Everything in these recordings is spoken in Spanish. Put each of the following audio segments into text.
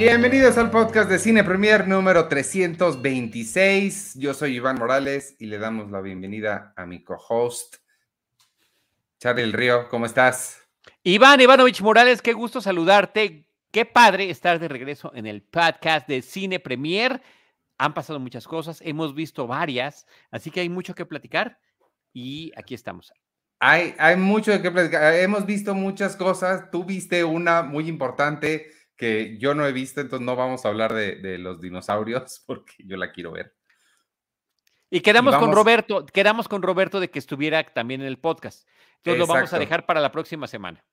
Bienvenidos al podcast de Cine Premier número 326. Yo soy Iván Morales y le damos la bienvenida a mi co-host, Charlie El Río. ¿Cómo estás? Iván Ivanovich Morales, qué gusto saludarte. Qué padre estar de regreso en el podcast de Cine Premier. Han pasado muchas cosas, hemos visto varias, así que hay mucho que platicar y aquí estamos. Hay, hay mucho de qué platicar. Hemos visto muchas cosas. Tú viste una muy importante que yo no he visto, entonces no vamos a hablar de, los dinosaurios porque yo la quiero ver. Y quedamos con Roberto, quedamos con Roberto de que estuviera también en el podcast. Entonces lo vamos a dejar para la próxima semana.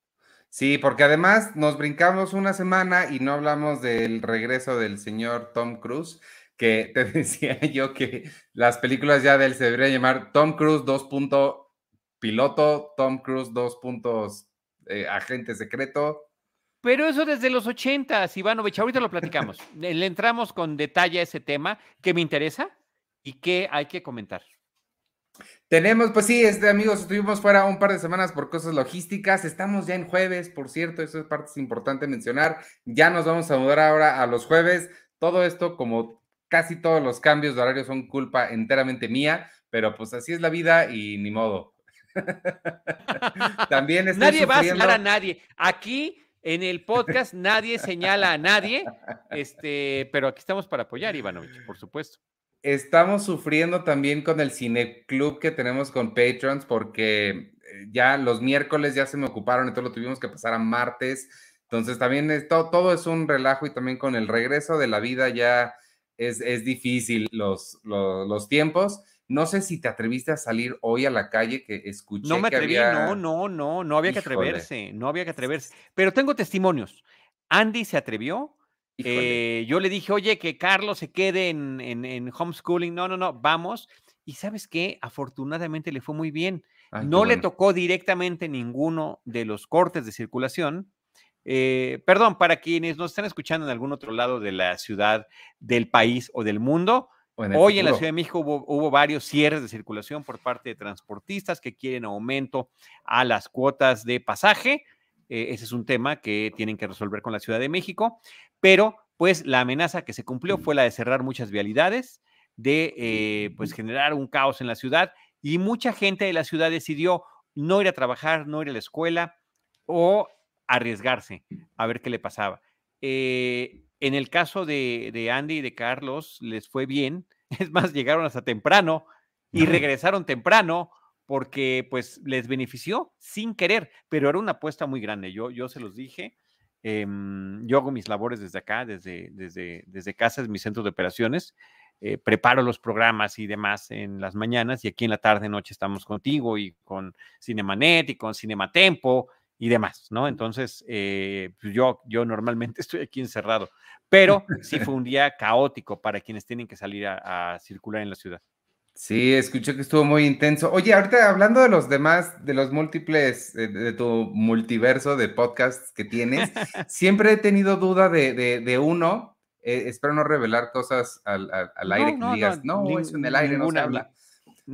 Sí, porque además nos brincamos una semana y no hablamos del regreso del señor Tom Cruise, que te decía yo que las películas ya de él se deberían llamar Tom Cruise 2. piloto, Tom Cruise 2. Eh, agente secreto, pero eso desde los 80, Ivanovich, ahorita lo platicamos. Le entramos con detalle a ese tema que me interesa y que hay que comentar. Tenemos, pues sí, este, amigos, estuvimos fuera un par de semanas por cosas logísticas. Estamos ya en jueves, por cierto, eso es parte importante mencionar. Ya nos vamos a mudar ahora a los jueves. Todo esto, como casi todos los cambios de horario, son culpa enteramente mía, pero pues así es la vida y ni modo. También Nadie va a señalar a nadie. Aquí en el podcast nadie señala a nadie, este, pero aquí estamos para apoyar, Ivanovich, por supuesto. Estamos sufriendo también con el cineclub que tenemos con Patrons porque eh, ya los miércoles ya se me ocuparon, entonces lo tuvimos que pasar a martes. Entonces también todo, es un relajo y también con el regreso de la vida ya es, es difícil los tiempos. No sé si te atreviste a salir hoy a la calle que escuché. No me atreví, no, no, no, no había que atreverse, no había que atreverse. Pero tengo testimonios. Andy se atrevió. Eh, yo le dije, oye, que Carlos se quede en, en, homeschooling. No, no, no, vamos. Y sabes qué, afortunadamente le fue muy bien. no le tocó directamente ninguno de los cortes de circulación. Eh, perdón, para quienes nos están escuchando en algún otro lado de la ciudad, del país o del mundo, Hoy en la Ciudad de México hubo, varios cierres de circulación por parte de transportistas que quieren aumento a las cuotas de pasaje. Eh, ese es un tema que tienen que resolver con la Ciudad de México, pero pues la amenaza que se cumplió fue la de cerrar muchas vialidades, de eh, pues generar un caos en la ciudad y mucha gente de la ciudad decidió no ir a trabajar, no ir a la escuela o arriesgarse a ver qué le pasaba. Eh, en el caso de, Andy y de Carlos, les fue bien. Es más, llegaron hasta temprano y regresaron temprano porque pues les benefició sin querer, pero era una apuesta muy grande. Yo, yo se los dije. Em, yo hago mis labores desde acá, desde, desde, desde casa, es mi centro de operaciones. Eh, preparo los programas y demás en las mañanas y aquí en la tarde, noche estamos contigo y con Cinemanet y con Cinematempo y demás, ¿no? Entonces, eh, pues, yo, yo normalmente estoy aquí encerrado, pero sí fue un día caótico para quienes tienen que salir a, circular en la ciudad. Sí, escuché que estuvo muy intenso. Oye, ahorita hablando de los demás, de los múltiples, de, tu multiverso de podcasts que tienes, siempre he tenido duda de, uno. Eh, espero no revelar cosas al, aire que digas, no, eso en el aire no se habla.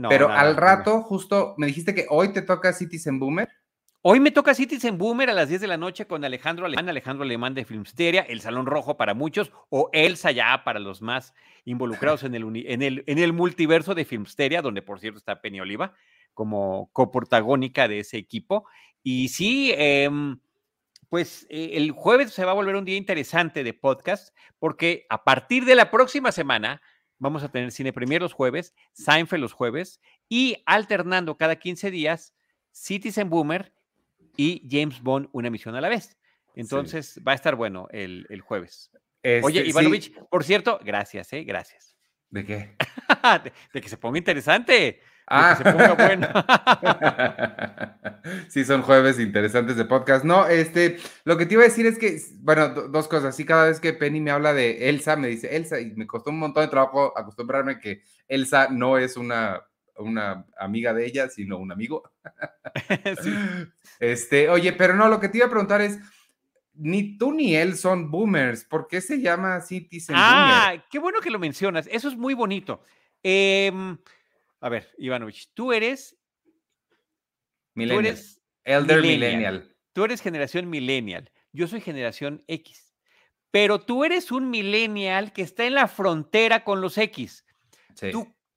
Pero al rato, justo me dijiste que hoy te toca Citizen Boomer. Hoy me toca Citizen Boomer a las 10 de la noche con Alejandro Alemán, Alejandro Alemán de Filmsteria, El Salón Rojo para muchos, o Elsa ya para los más involucrados en el, en el, en el multiverso de Filmsteria, donde por cierto está Penny Oliva como coprotagónica de ese equipo. Y sí, em, pues eh, el jueves se va a volver un día interesante de podcast, porque a partir de la próxima semana vamos a tener Cine Premier los jueves, Seinfeld los jueves, y alternando cada 15 días Citizen Boomer y James Bond una misión a la vez. Entonces va a estar bueno el, jueves. Oye, este, Ivanovich, por cierto, gracias, ¿eh? Gracias. ¿De qué? de, que se ponga interesante. Ah. que se ponga bueno. sí, son jueves interesantes de podcast. No, este, lo que te iba a decir es que, bueno, dos cosas. Sí, cada vez que Penny me habla de Elsa, me dice Elsa, y me costó un montón de trabajo acostumbrarme que Elsa no es una una amiga de ella, sino un amigo. Este, oye, pero no, lo que te iba a preguntar es, ni tú ni él son boomers, ¿por qué se llama Citizen ah, qué bueno que lo mencionas, eso es muy bonito. Em, a ver, Ivanovich, tú eres... Millennial. Elder millennial. Tú eres generación millennial, yo soy generación X. pero tú eres un millennial que está en la frontera con los X.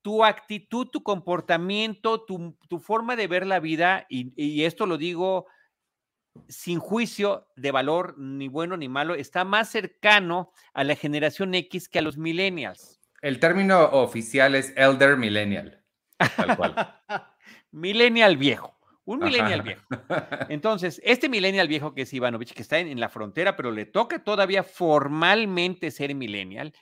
Tu, actitud, tu comportamiento, tu, forma de ver la vida, y, esto lo digo sin juicio de valor ni bueno ni malo, está más cercano a la generación X que a los millennials. El término oficial es elder millennial. Tal cual. millennial viejo. Un millennial viejo. Entonces, este millennial viejo que es Ivanovich, que está en, la frontera, pero le toca todavía formalmente ser millennial,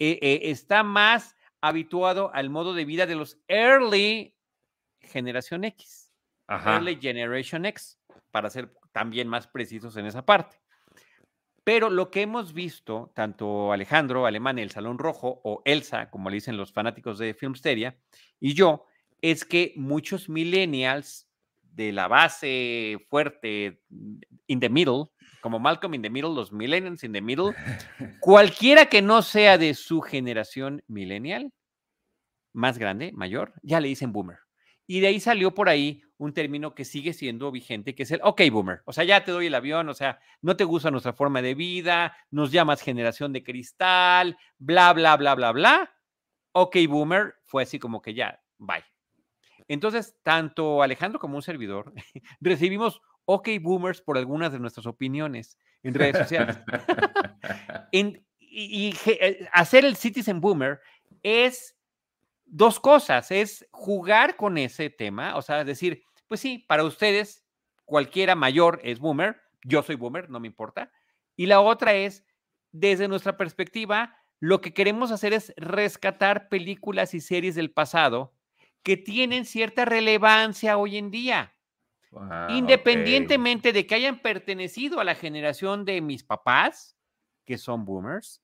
eh, eh, está más habituado al modo de vida de los early generación X. Early Generation X, para ser también más precisos en esa parte. Pero lo que hemos visto, tanto Alejandro Alemán, el Salón Rojo, o Elsa, como le dicen los fanáticos de Filmsteria, y yo, es que muchos millennials de la base fuerte in the middle, como Malcolm in the middle, los millennials in the middle, cualquiera que no sea de su generación millennial, más grande, mayor, ya le dicen boomer. Y de ahí salió por ahí un término que sigue siendo vigente, que es el ok boomer. O sea, ya te doy el avión, o sea, no te gusta nuestra forma de vida, nos llamas generación de cristal, bla, bla, bla, bla, bla. Ok boomer fue así como que ya, bye. Entonces, tanto Alejandro como un servidor recibimos OK Boomers por algunas de nuestras opiniones en redes sociales. y, eh, hacer el Citizen Boomer es dos cosas, es jugar con ese tema, o sea, decir, pues sí, para ustedes cualquiera mayor es boomer, yo soy boomer, no me importa. Y la otra es, desde nuestra perspectiva, lo que queremos hacer es rescatar películas y series del pasado que tienen cierta relevancia hoy en día. Independientemente de que hayan pertenecido a la generación de mis papás, que son boomers,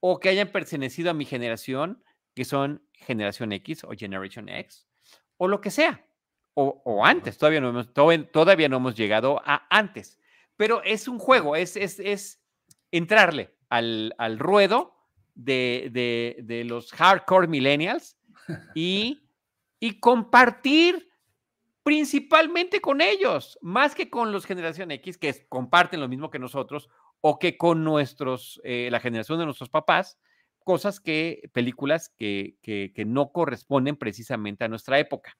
o que hayan pertenecido a mi generación, que son generación X o Generation X, o lo que sea, o, antes, todavía no, hemos, todavía no hemos llegado a antes, pero es un juego, es, es, entrarle al, ruedo de, de los hardcore millennials y y compartir principalmente con ellos, más que con los generación X, que comparten lo mismo que nosotros, o que con nuestros, eh, la generación de nuestros papás, cosas que, películas que, que, no corresponden precisamente a nuestra época.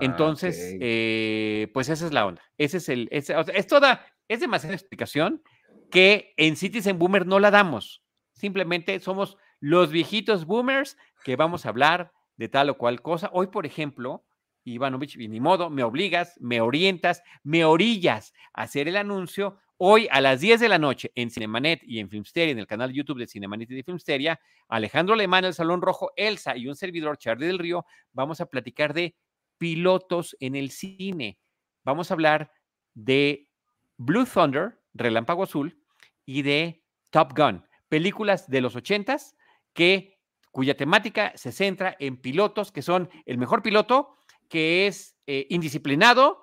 Entonces, eh, pues esa es la onda. Ese es el, es, es toda, es demasiada explicación que en Citizen Boomer no la damos. Simplemente somos los viejitos boomers que vamos a hablar de tal o cual cosa. Hoy, por ejemplo, Ivanovich, ni modo, me obligas, me orientas, me orillas a hacer el anuncio. Hoy a las 10 de la noche en Cinemanet y en Filmsteria, en el canal YouTube de Cinemanet y de Filmsteria, Alejandro Alemán, el Salón Rojo, Elsa y un servidor, Charlie del Río, vamos a platicar de pilotos en el cine. Vamos a hablar de Blue Thunder, Relámpago Azul, y de Top Gun, películas de los ochentas que cuya temática se centra en pilotos que son el mejor piloto, que es eh, indisciplinado,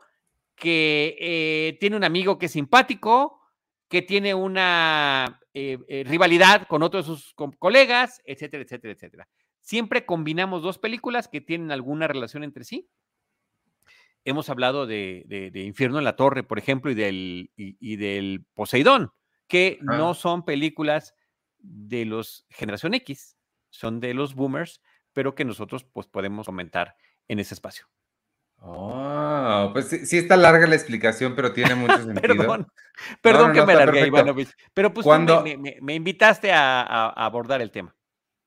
que eh, tiene un amigo que es simpático, que tiene una eh, rivalidad con otros de sus colegas, etcétera, etcétera, etcétera. Siempre combinamos dos películas que tienen alguna relación entre sí. Hemos hablado de, Infierno en la Torre, por ejemplo, y del, y, del Poseidón, que no son películas de los Generación X, son de los boomers, pero que nosotros pues podemos comentar en ese espacio. Oh, pues sí, está larga la explicación, pero tiene mucho sentido. perdón, perdón que me largué, Ivanovich. Pero pues cuando, me, invitaste a, abordar el tema.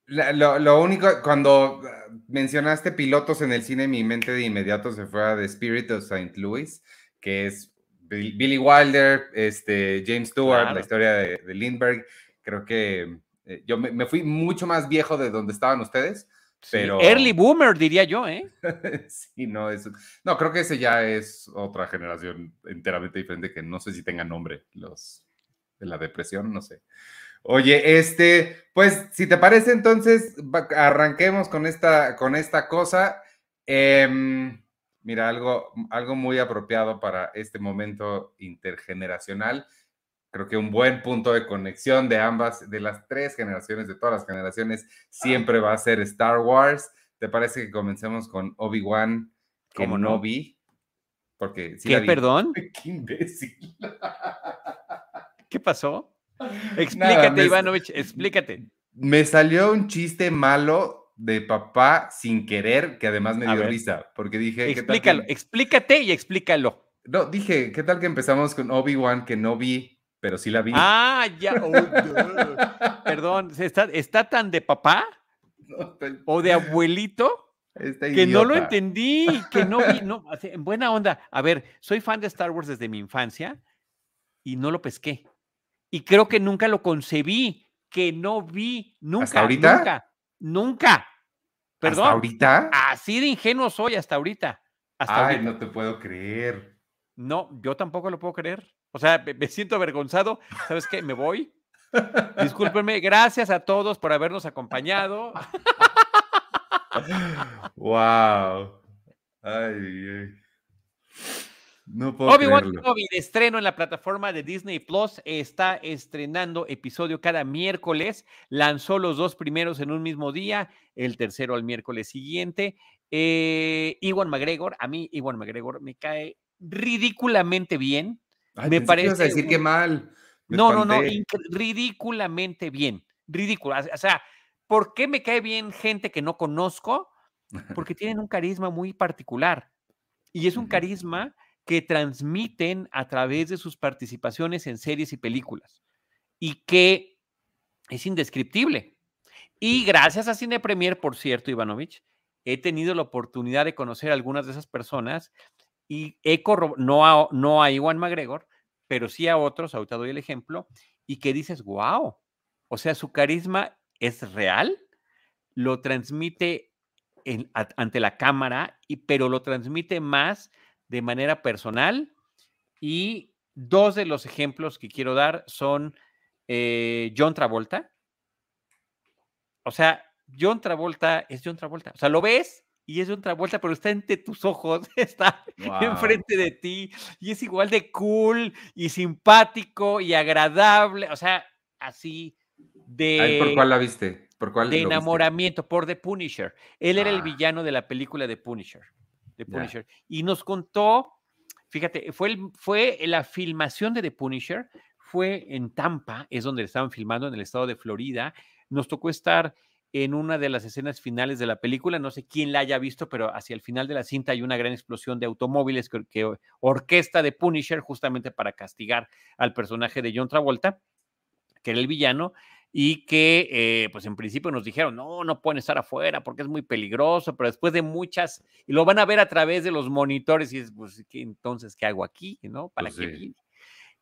Lo, único, cuando ah, mencionaste pilotos en el cine, mi mente de inmediato se fue a The Spirit of St. Louis, que es Billy Wilder, este, James Stewart, la historia de, de Lindbergh. Creo que eh, yo me, fui mucho más viejo de donde estaban ustedes, pero... early boomer, diría yo, ¿eh? sí. No, creo que ese ya es otra generación enteramente diferente que no sé si tenga nombre, los de la depresión, no sé. Oye, este, pues si te parece entonces, arranquemos con esta, con esta cosa. Em, mira, algo, algo muy apropiado para este momento intergeneracional creo que un buen punto de conexión de ambas, de las tres generaciones, de todas las generaciones, siempre va a ser Star Wars. ¿Te parece que comencemos con Obi-Wan como no vi? Porque ¿Qué, perdón? Qué imbécil. ¿Qué pasó? explícate, Ivanovich, explícate. Me salió un chiste malo de papá sin querer, que además me dio risa, porque dije... Explícalo, explícate y explícalo. No, dije, ¿qué tal que empezamos con Obi-Wan que no vi, pero sí la vi? Ah, ya. Oh, Perdón, ¿está, ¿está tan de papá? ¿O de abuelito? que no lo entendí, que no vi, no, en buena onda. A ver, soy fan de Star Wars desde mi infancia y no lo pesqué. Y creo que nunca lo concebí, que no vi, nunca, ¿Hasta ahorita? nunca, nunca. Perdón. ¿Hasta ahorita? Así de ingenuo soy hasta ahorita. Hasta Ay, no te puedo creer. No, yo tampoco lo puedo creer. O sea, me siento avergonzado. ¿Sabes qué? Me voy. Discúlpenme. Gracias a todos por habernos acompañado. wow. Ay, ay. No puedo Obi-Wan Kenobi de estreno en la plataforma de Disney Plus está estrenando episodio cada miércoles. Lanzó los dos primeros en un mismo día, el tercero al miércoles siguiente. Eh, Iwan McGregor, a mí Iwan McGregor me cae ridículamente bien. Me parece. Que decir que mal. no, no, no, ridículamente bien. Ridículo. O sea, ¿por qué me cae bien gente que no conozco? Porque tienen un carisma muy particular. Y es un carisma que transmiten a través de sus participaciones en series y películas. Y que es indescriptible. Y gracias a Cine Premier, por cierto, Ivanovich, he tenido la oportunidad de conocer a algunas de esas personas y he no a, no a Iwan McGregor, pero sí a otros, ahorita doy el ejemplo, y que dices, wow, o sea, su carisma es real, lo transmite ante la cámara, y, pero lo transmite más de manera personal. Y dos de los ejemplos que quiero dar son eh, John Travolta. O sea, John Travolta es John Travolta. O sea, lo ves y es otra vuelta, pero está entre tus ojos, está enfrente de ti y es igual de cool y simpático y agradable, o sea, así de... ¿Por cuál la viste? ¿Por cuál de enamoramiento, por The Punisher. Él era el ah. villano de la película de Punisher. The Punisher. Y nos contó, fíjate, fue, fue la filmación de The Punisher, fue en Tampa, es donde estaban filmando en el estado de Florida. Nos tocó estar en una de las escenas finales de la película. No sé quién la haya visto, pero hacia el final de la cinta hay una gran explosión de automóviles que, orquesta de Punisher justamente para castigar al personaje de John Travolta, que era el villano, y que eh, pues en principio nos dijeron, no, no pueden estar afuera porque es muy peligroso, pero después de muchas, y lo van a ver a través de los monitores y es, pues, entonces, ¿qué hago aquí? ¿No? ¿Para pues qué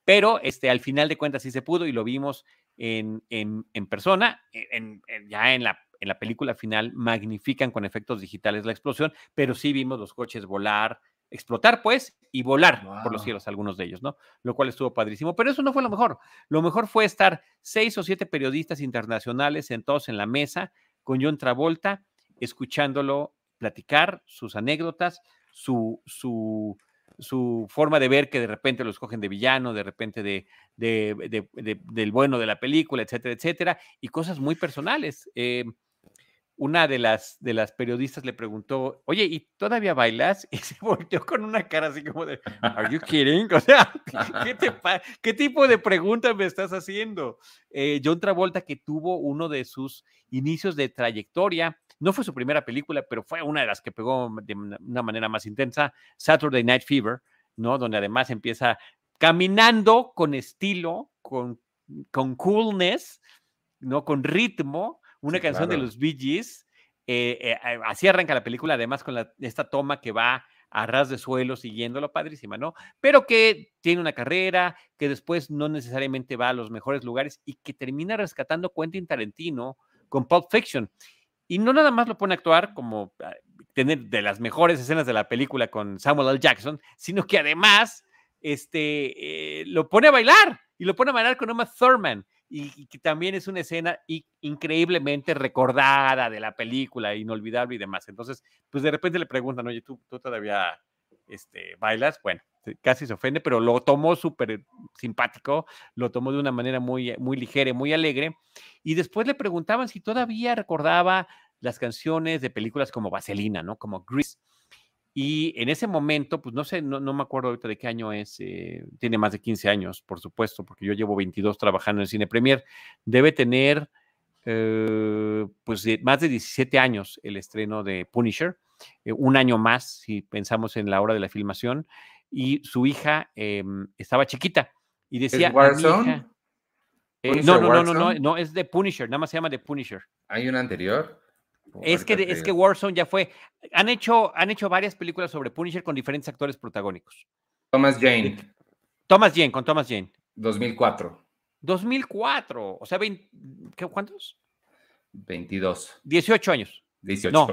Pero este, al final de cuentas sí se pudo y lo vimos en, en, persona, en, ya en la, en la película final magnifican con efectos digitales la explosión, pero sí vimos los coches volar, explotar pues y volar por los cielos algunos de ellos, ¿no? Lo cual estuvo padrísimo, pero eso no fue lo mejor. Lo mejor fue estar seis o siete periodistas internacionales sentados en la mesa con John Travolta, escuchándolo platicar sus anécdotas, su, su, su forma de ver que de repente lo escogen de villano, de repente de, del bueno de la película, etcétera, etcétera, y cosas muy personales. Eh, una de las, de las periodistas le preguntó, oye, ¿y todavía bailas? Y se volteó con una cara así como de, ¿Are you kidding? O sea, ¿qué, tipo de pregunta me estás haciendo? Eh, John Travolta, que tuvo uno de sus inicios de trayectoria, no fue su primera película, pero fue una de las que pegó de una manera más intensa, Saturday Night Fever, ¿no? Donde además empieza caminando con estilo, con, con coolness, ¿no? Con ritmo, una canción de los Bee Gees. Eh, eh, así arranca la película, además con esta toma que va a ras de suelo siguiéndolo, padrísima, ¿no? Pero que tiene una carrera, que después no necesariamente va a los mejores lugares y que termina rescatando Quentin Tarantino con Pulp Fiction. Y no nada más lo pone a actuar como ah, tener de las mejores escenas de la película con Samuel L. Jackson, sino que además este, eh, lo pone a bailar y lo pone a bailar con Uma Thurman. Y, que también es una escena increíblemente recordada de la película, inolvidable y demás. Entonces, pues de repente le preguntan, oye, ¿tú, tú todavía este, bailas? Bueno, casi se ofende, pero lo tomó súper simpático, lo tomó de una manera muy, muy ligera, muy alegre. Y después le preguntaban si todavía recordaba las canciones de películas como Vaselina, ¿no? Como Grease. Y en ese momento, pues no sé, no, me acuerdo ahorita de qué año es, eh, tiene más de 15 años, por supuesto, porque yo llevo 22 trabajando en Cine Premier. Debe tener, eh, pues, más de 17 años el estreno de Punisher, eh, un año más, si pensamos en la hora de la filmación, y su hija em, estaba chiquita y decía... Warzone? no, no, no, no, no, no, es de Punisher, nada más se llama de Punisher. ¿Hay una anterior? Es que, es que Warzone ya fue. Han hecho, han hecho varias películas sobre Punisher con diferentes actores protagónicos. Thomas Jane. Thomas Jane, con Thomas Jane. 2004. 2004. O sea, ¿cuántos? 22. 18 años. 18. No,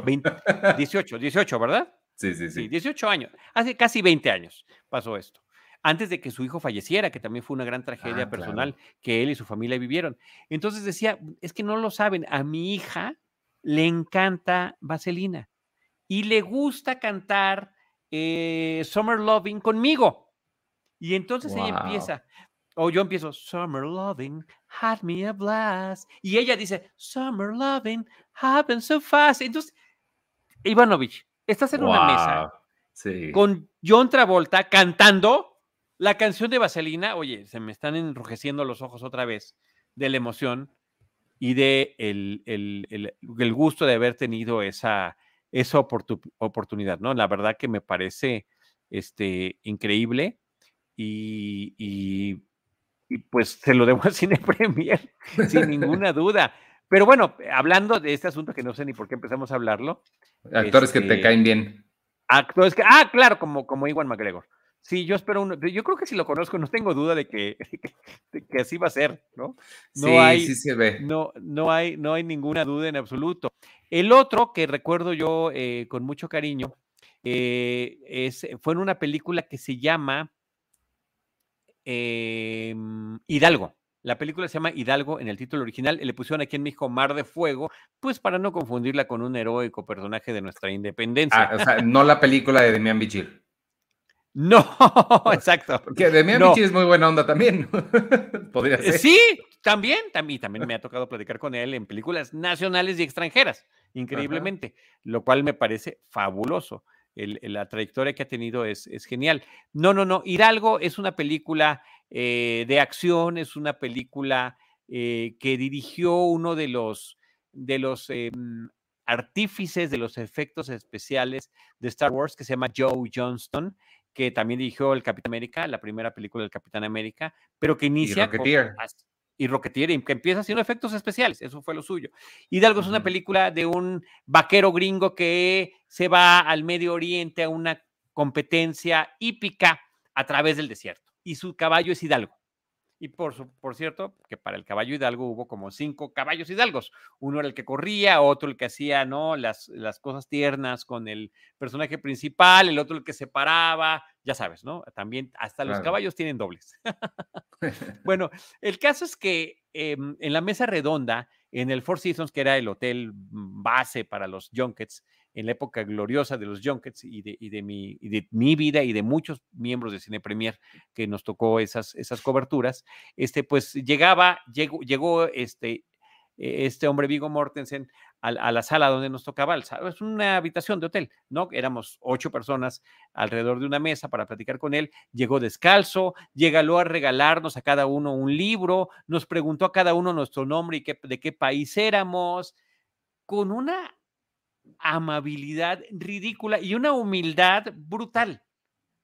18, 18, ¿verdad? Sí, sí, sí, 18 años. Hace casi 20 años pasó esto. Antes de que su hijo falleciera, que también fue una gran tragedia ah, personal que él y su familia vivieron. Entonces decía, es que no lo saben, a mi hija le encanta Vaselina y le gusta cantar eh, Summer Loving conmigo. Y entonces ella empieza, o yo empiezo, Summer Loving had me a blast. Y ella dice, Summer Loving happened so fast. Entonces, Ivanovich, estás en una mesa con John Travolta cantando la canción de Vaselina. Oye, se me están enrojeciendo los ojos otra vez de la emoción y de el, el, gusto de haber tenido esa, esa oportunidad, ¿no? La verdad que me parece este, increíble y, y, pues se lo debo a Cine Premier, sin ninguna duda. Pero bueno, hablando de este asunto que no sé ni por qué empezamos a hablarlo. Actores que te este, caen bien. Actores que, ah, claro, como, como Iwan McGregor. Sí, yo espero uno. Yo creo que si lo conozco, no tengo duda de que, que, así va a ser, ¿no? No sí, hay, sí se ve. No, no, hay, no hay ninguna duda en absoluto. El otro que recuerdo yo eh, con mucho cariño eh, es, fue en una película que se llama em, Hidalgo. La película se llama Hidalgo en el título original. Le pusieron aquí en México Mar de Fuego, pues para no confundirla con un heroico personaje de nuestra independencia. Ah, o sea, no la película de Demian Bichir. No, exacto. Que de no. es muy buena onda también. Podría eh, ser. Sí, también, también, también me ha tocado platicar con él en películas nacionales y extranjeras, increíblemente, lo cual me parece fabuloso. la trayectoria que ha tenido es, es, genial. No, no, no. Hidalgo es una película eh, de acción, es una película eh, que dirigió uno de los, de los em, artífices de los efectos especiales de Star Wars, que se llama Joe Johnston que también dirigió el Capitán América, la primera película del Capitán América, pero que inicia... Y Rocketeer. y Rocketeer, y que empieza haciendo efectos especiales, eso fue lo suyo. Hidalgo es una película de un vaquero gringo que se va al Medio Oriente a una competencia hípica a través del desierto, y su caballo es Hidalgo. Y por, por cierto, que para el caballo hidalgo hubo como cinco caballos hidalgos. Uno era el que corría, otro el que hacía ¿no? las, las cosas tiernas con el personaje principal, el otro el que se paraba, ya sabes, ¿no? También hasta los caballos tienen dobles. bueno, el caso es que em, en la mesa redonda, en el Four Seasons, que era el hotel base para los junkets, en la época gloriosa de los junkets y de, y de, mi, de mi vida y de muchos miembros de Cine Premier que nos tocó esas, esas coberturas, este, pues llegaba, llegó, llegó este, e, este hombre Vigo Mortensen a, la sala donde nos tocaba, es una habitación de hotel, ¿no? Éramos ocho personas alrededor de una mesa para platicar con él, llegó descalzo, llegó a regalarnos a cada uno un libro, nos preguntó a cada uno nuestro nombre y qué, de qué país éramos, con una amabilidad ridícula y una humildad brutal.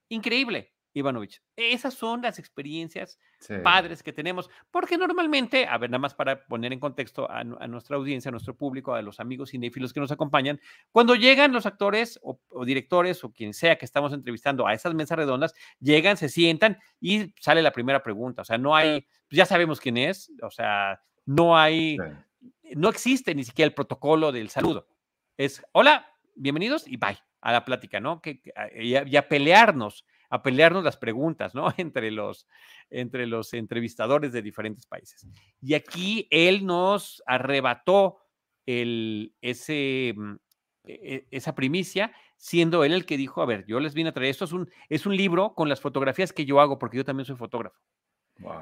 Increíble, Ivanovich. Esas son las experiencias padres que tenemos, porque normalmente, a ver, nada más para poner en contexto a, nuestra audiencia, a nuestro público, a los amigos cinéfilos que nos acompañan, cuando llegan los actores o, directores o quien sea que estamos entrevistando a esas mesas redondas, llegan, se sientan y sale la primera pregunta. O sea, no hay, ya sabemos quién es, o sea, no hay, no existe ni siquiera el protocolo del saludo es hola, bienvenidos y bye a la plática, ¿no? Que, y, a, pelearnos, a pelearnos las preguntas, ¿no? Entre los, entre los entrevistadores de diferentes países. Y aquí él nos arrebató el, ese, mm, e, e, esa primicia, siendo él el que dijo, a ver, yo les vine a traer, esto es un, es un libro con las fotografías que yo hago, porque yo también soy fotógrafo.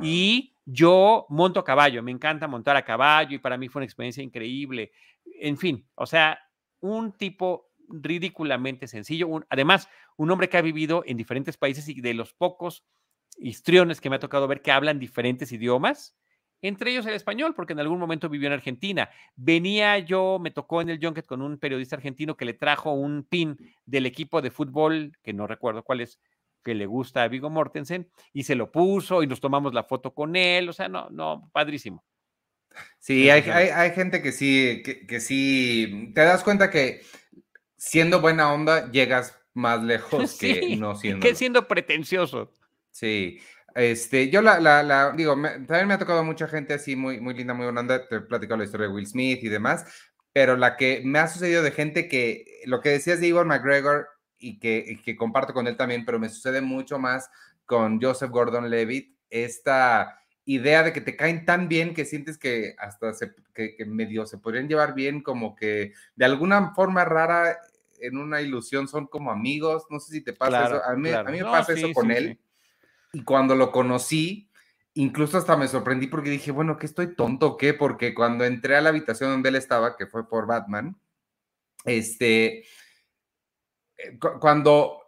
Y yo monto a caballo, me encanta montar a caballo y para mí fue una experiencia increíble. En fin, o sea, un tipo ridículamente sencillo. además, un hombre que ha vivido en diferentes países y de los pocos histriones que me ha tocado ver que hablan diferentes idiomas, entre ellos el español, porque en algún momento vivió en Argentina. Venía yo, me tocó en el Junket con un periodista argentino que le trajo un pin del equipo de fútbol, que no recuerdo cuál es, que le gusta a Vigo Mortensen, y se lo puso y nos tomamos la foto con él, o sea, no, no, padrísimo. Sí, hay, hay, gente que sí, que, sí, te das cuenta que siendo buena onda llegas más lejos que no siendo. Que siendo pretencioso. Sí, este, yo la, la, la digo, también me ha tocado mucha gente así muy, muy linda, muy buena onda, te he platicado la historia de Will Smith y demás, pero la que me ha sucedido de gente que, lo que decías de Ivan McGregor y que, que comparto con él también, pero me sucede mucho más con Joseph Gordon-Levitt, esta idea de que te caen tan bien que sientes que hasta se, que, medio se podrían llevar bien, como que de alguna forma rara, en una ilusión, son como amigos, no sé si te pasa eso, a mí, a mí me pasa eso con él. Y cuando lo conocí, incluso hasta me sorprendí porque dije, bueno, ¿qué estoy tonto o qué? Porque cuando entré a la habitación donde él estaba, que fue por Batman, este, eh, cuando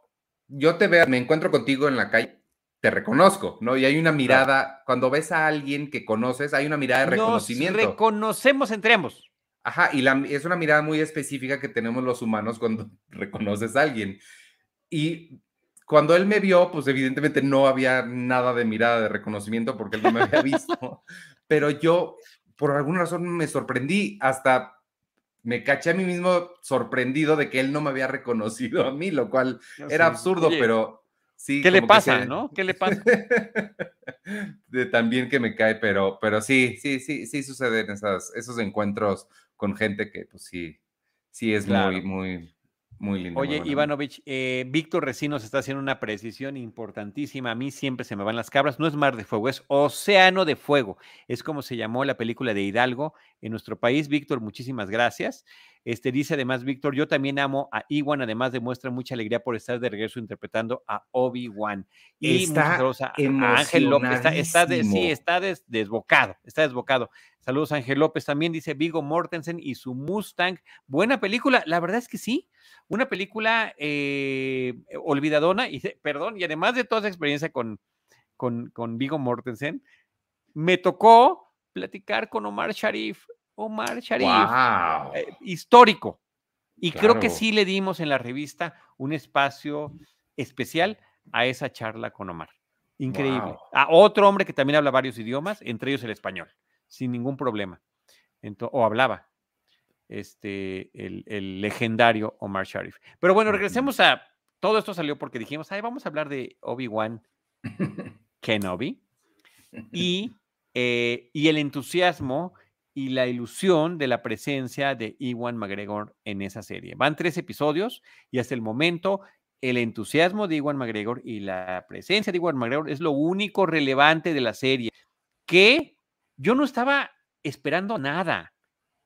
yo te veo, me encuentro contigo en la calle, te reconozco, ¿no? Y hay una mirada, cuando ves a alguien que conoces, hay una mirada de reconocimiento. Nos reconocemos entre ambos. Ajá, y la, es una mirada muy específica que tenemos los humanos cuando reconoces a alguien. Y cuando él me vio, pues evidentemente no había nada de mirada de reconocimiento porque él no me había visto, pero yo por alguna razón me sorprendí, hasta me caché a mí mismo sorprendido de que él no me había reconocido a mí, lo cual era absurdo, pero sí. ¿Qué le pasa, no? ¿Qué le pasa? de también que me cae, pero, pero sí, sí, sí, sí suceden esas, esos encuentros con gente que pues sí, sí es muy, muy, muy lindo. Oye, Ivanovich, eh, Víctor Recinos está haciendo una precisión importantísima. A mí siempre se me van las cabras. No es mar de fuego, es océano de fuego. Es como se llamó la película de Hidalgo en nuestro país. Víctor, muchísimas gracias. Este dice además, Víctor, yo también amo a Iwan, además demuestra mucha alegría por estar de regreso interpretando a Obi-Wan. Y está a Ángel López, está, sí, está desbocado, está desbocado. Saludos Ángel López, también dice Vigo Mortensen y su Mustang. Buena película, la verdad es que sí, una película eh, olvidadona, y perdón, y además de toda esa experiencia con, con, con Vigo Mortensen, me tocó platicar con Omar Sharif Omar Sharif, eh, histórico. Y creo que sí le dimos en la revista un espacio especial a esa charla con Omar. Increíble. A otro hombre que también habla varios idiomas, entre ellos el español, sin ningún problema. o hablaba este, el, legendario Omar Sharif. Pero bueno, regresemos a. Todo esto salió porque dijimos, ay, vamos a hablar de Obi-Wan Kenobi y, eh, y el entusiasmo y la ilusión de la presencia de Iwan McGregor en esa serie. Van tres episodios y hasta el momento el entusiasmo de Iwan McGregor y la presencia de Iwan McGregor es lo único relevante de la serie, que yo no estaba esperando nada.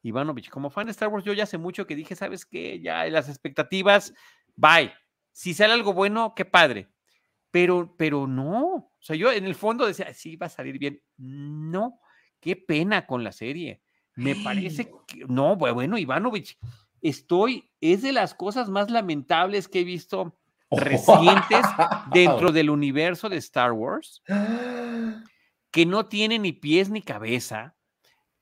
Ivanovich, como fan de Star Wars, yo ya hace mucho que dije, ¿sabes qué? Ya las expectativas, bye. Si sale algo bueno, qué padre. Pero, pero no. O sea, yo en el fondo decía, sí, va a salir bien. No qué pena con la serie. Me parece que, no, bueno, Ivanovich, estoy, es de las cosas más lamentables que he visto recientes dentro del universo de Star Wars, que no tiene ni pies ni cabeza,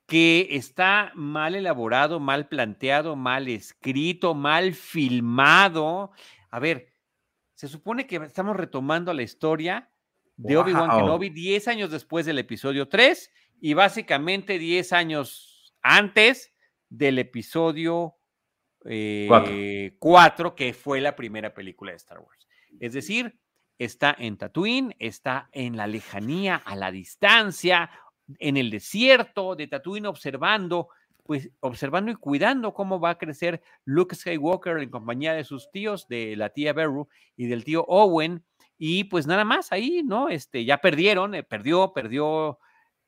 que está mal elaborado, mal planteado, mal escrito, mal filmado. A ver, se supone que estamos retomando la historia de Obi-Wan Kenobi 10 años después del episodio 3 y básicamente 10 años antes del episodio 4, eh, que fue la primera película de Star Wars. Es decir, está en Tatooine, está en la lejanía, a la distancia, en el desierto de Tatooine, observando, pues observando y cuidando cómo va a crecer Luke Skywalker en compañía de sus tíos, de la tía Beru y del tío Owen, y pues nada más ahí, ¿no? Este, ya perdieron, eh, perdió, perdió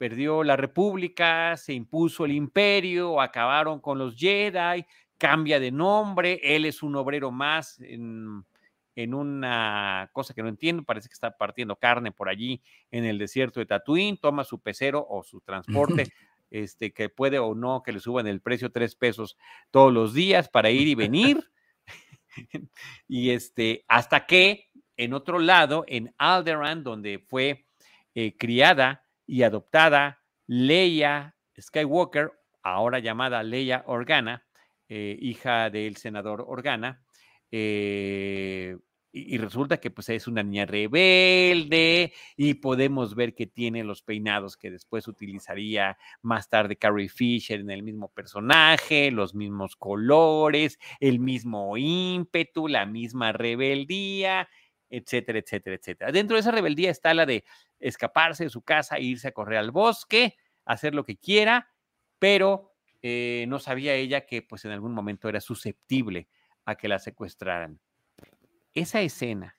perdió la República, se impuso el imperio, acabaron con los Jedi, cambia de nombre, él es un obrero más en, una cosa que no entiendo, parece que está partiendo carne por allí en el desierto de Tatooine, toma su pecero o su transporte, este, que puede o no que le suban el precio tres pesos todos los días para ir y venir. y este, hasta que en otro lado, en Alderaan, donde fue eh, criada y adoptada Leia Skywalker, ahora llamada Leia Organa, eh, hija del senador Organa, eh, y, resulta que pues es una niña rebelde y podemos ver que tiene los peinados que después utilizaría más tarde Carrie Fisher en el mismo personaje, los mismos colores, el mismo ímpetu, la misma rebeldía, etcétera, etcétera, etcétera. Dentro de esa rebeldía está la de escaparse de su casa, irse a correr al bosque, hacer lo que quiera, pero eh, no sabía ella que pues en algún momento era susceptible a que la secuestraran esa escena,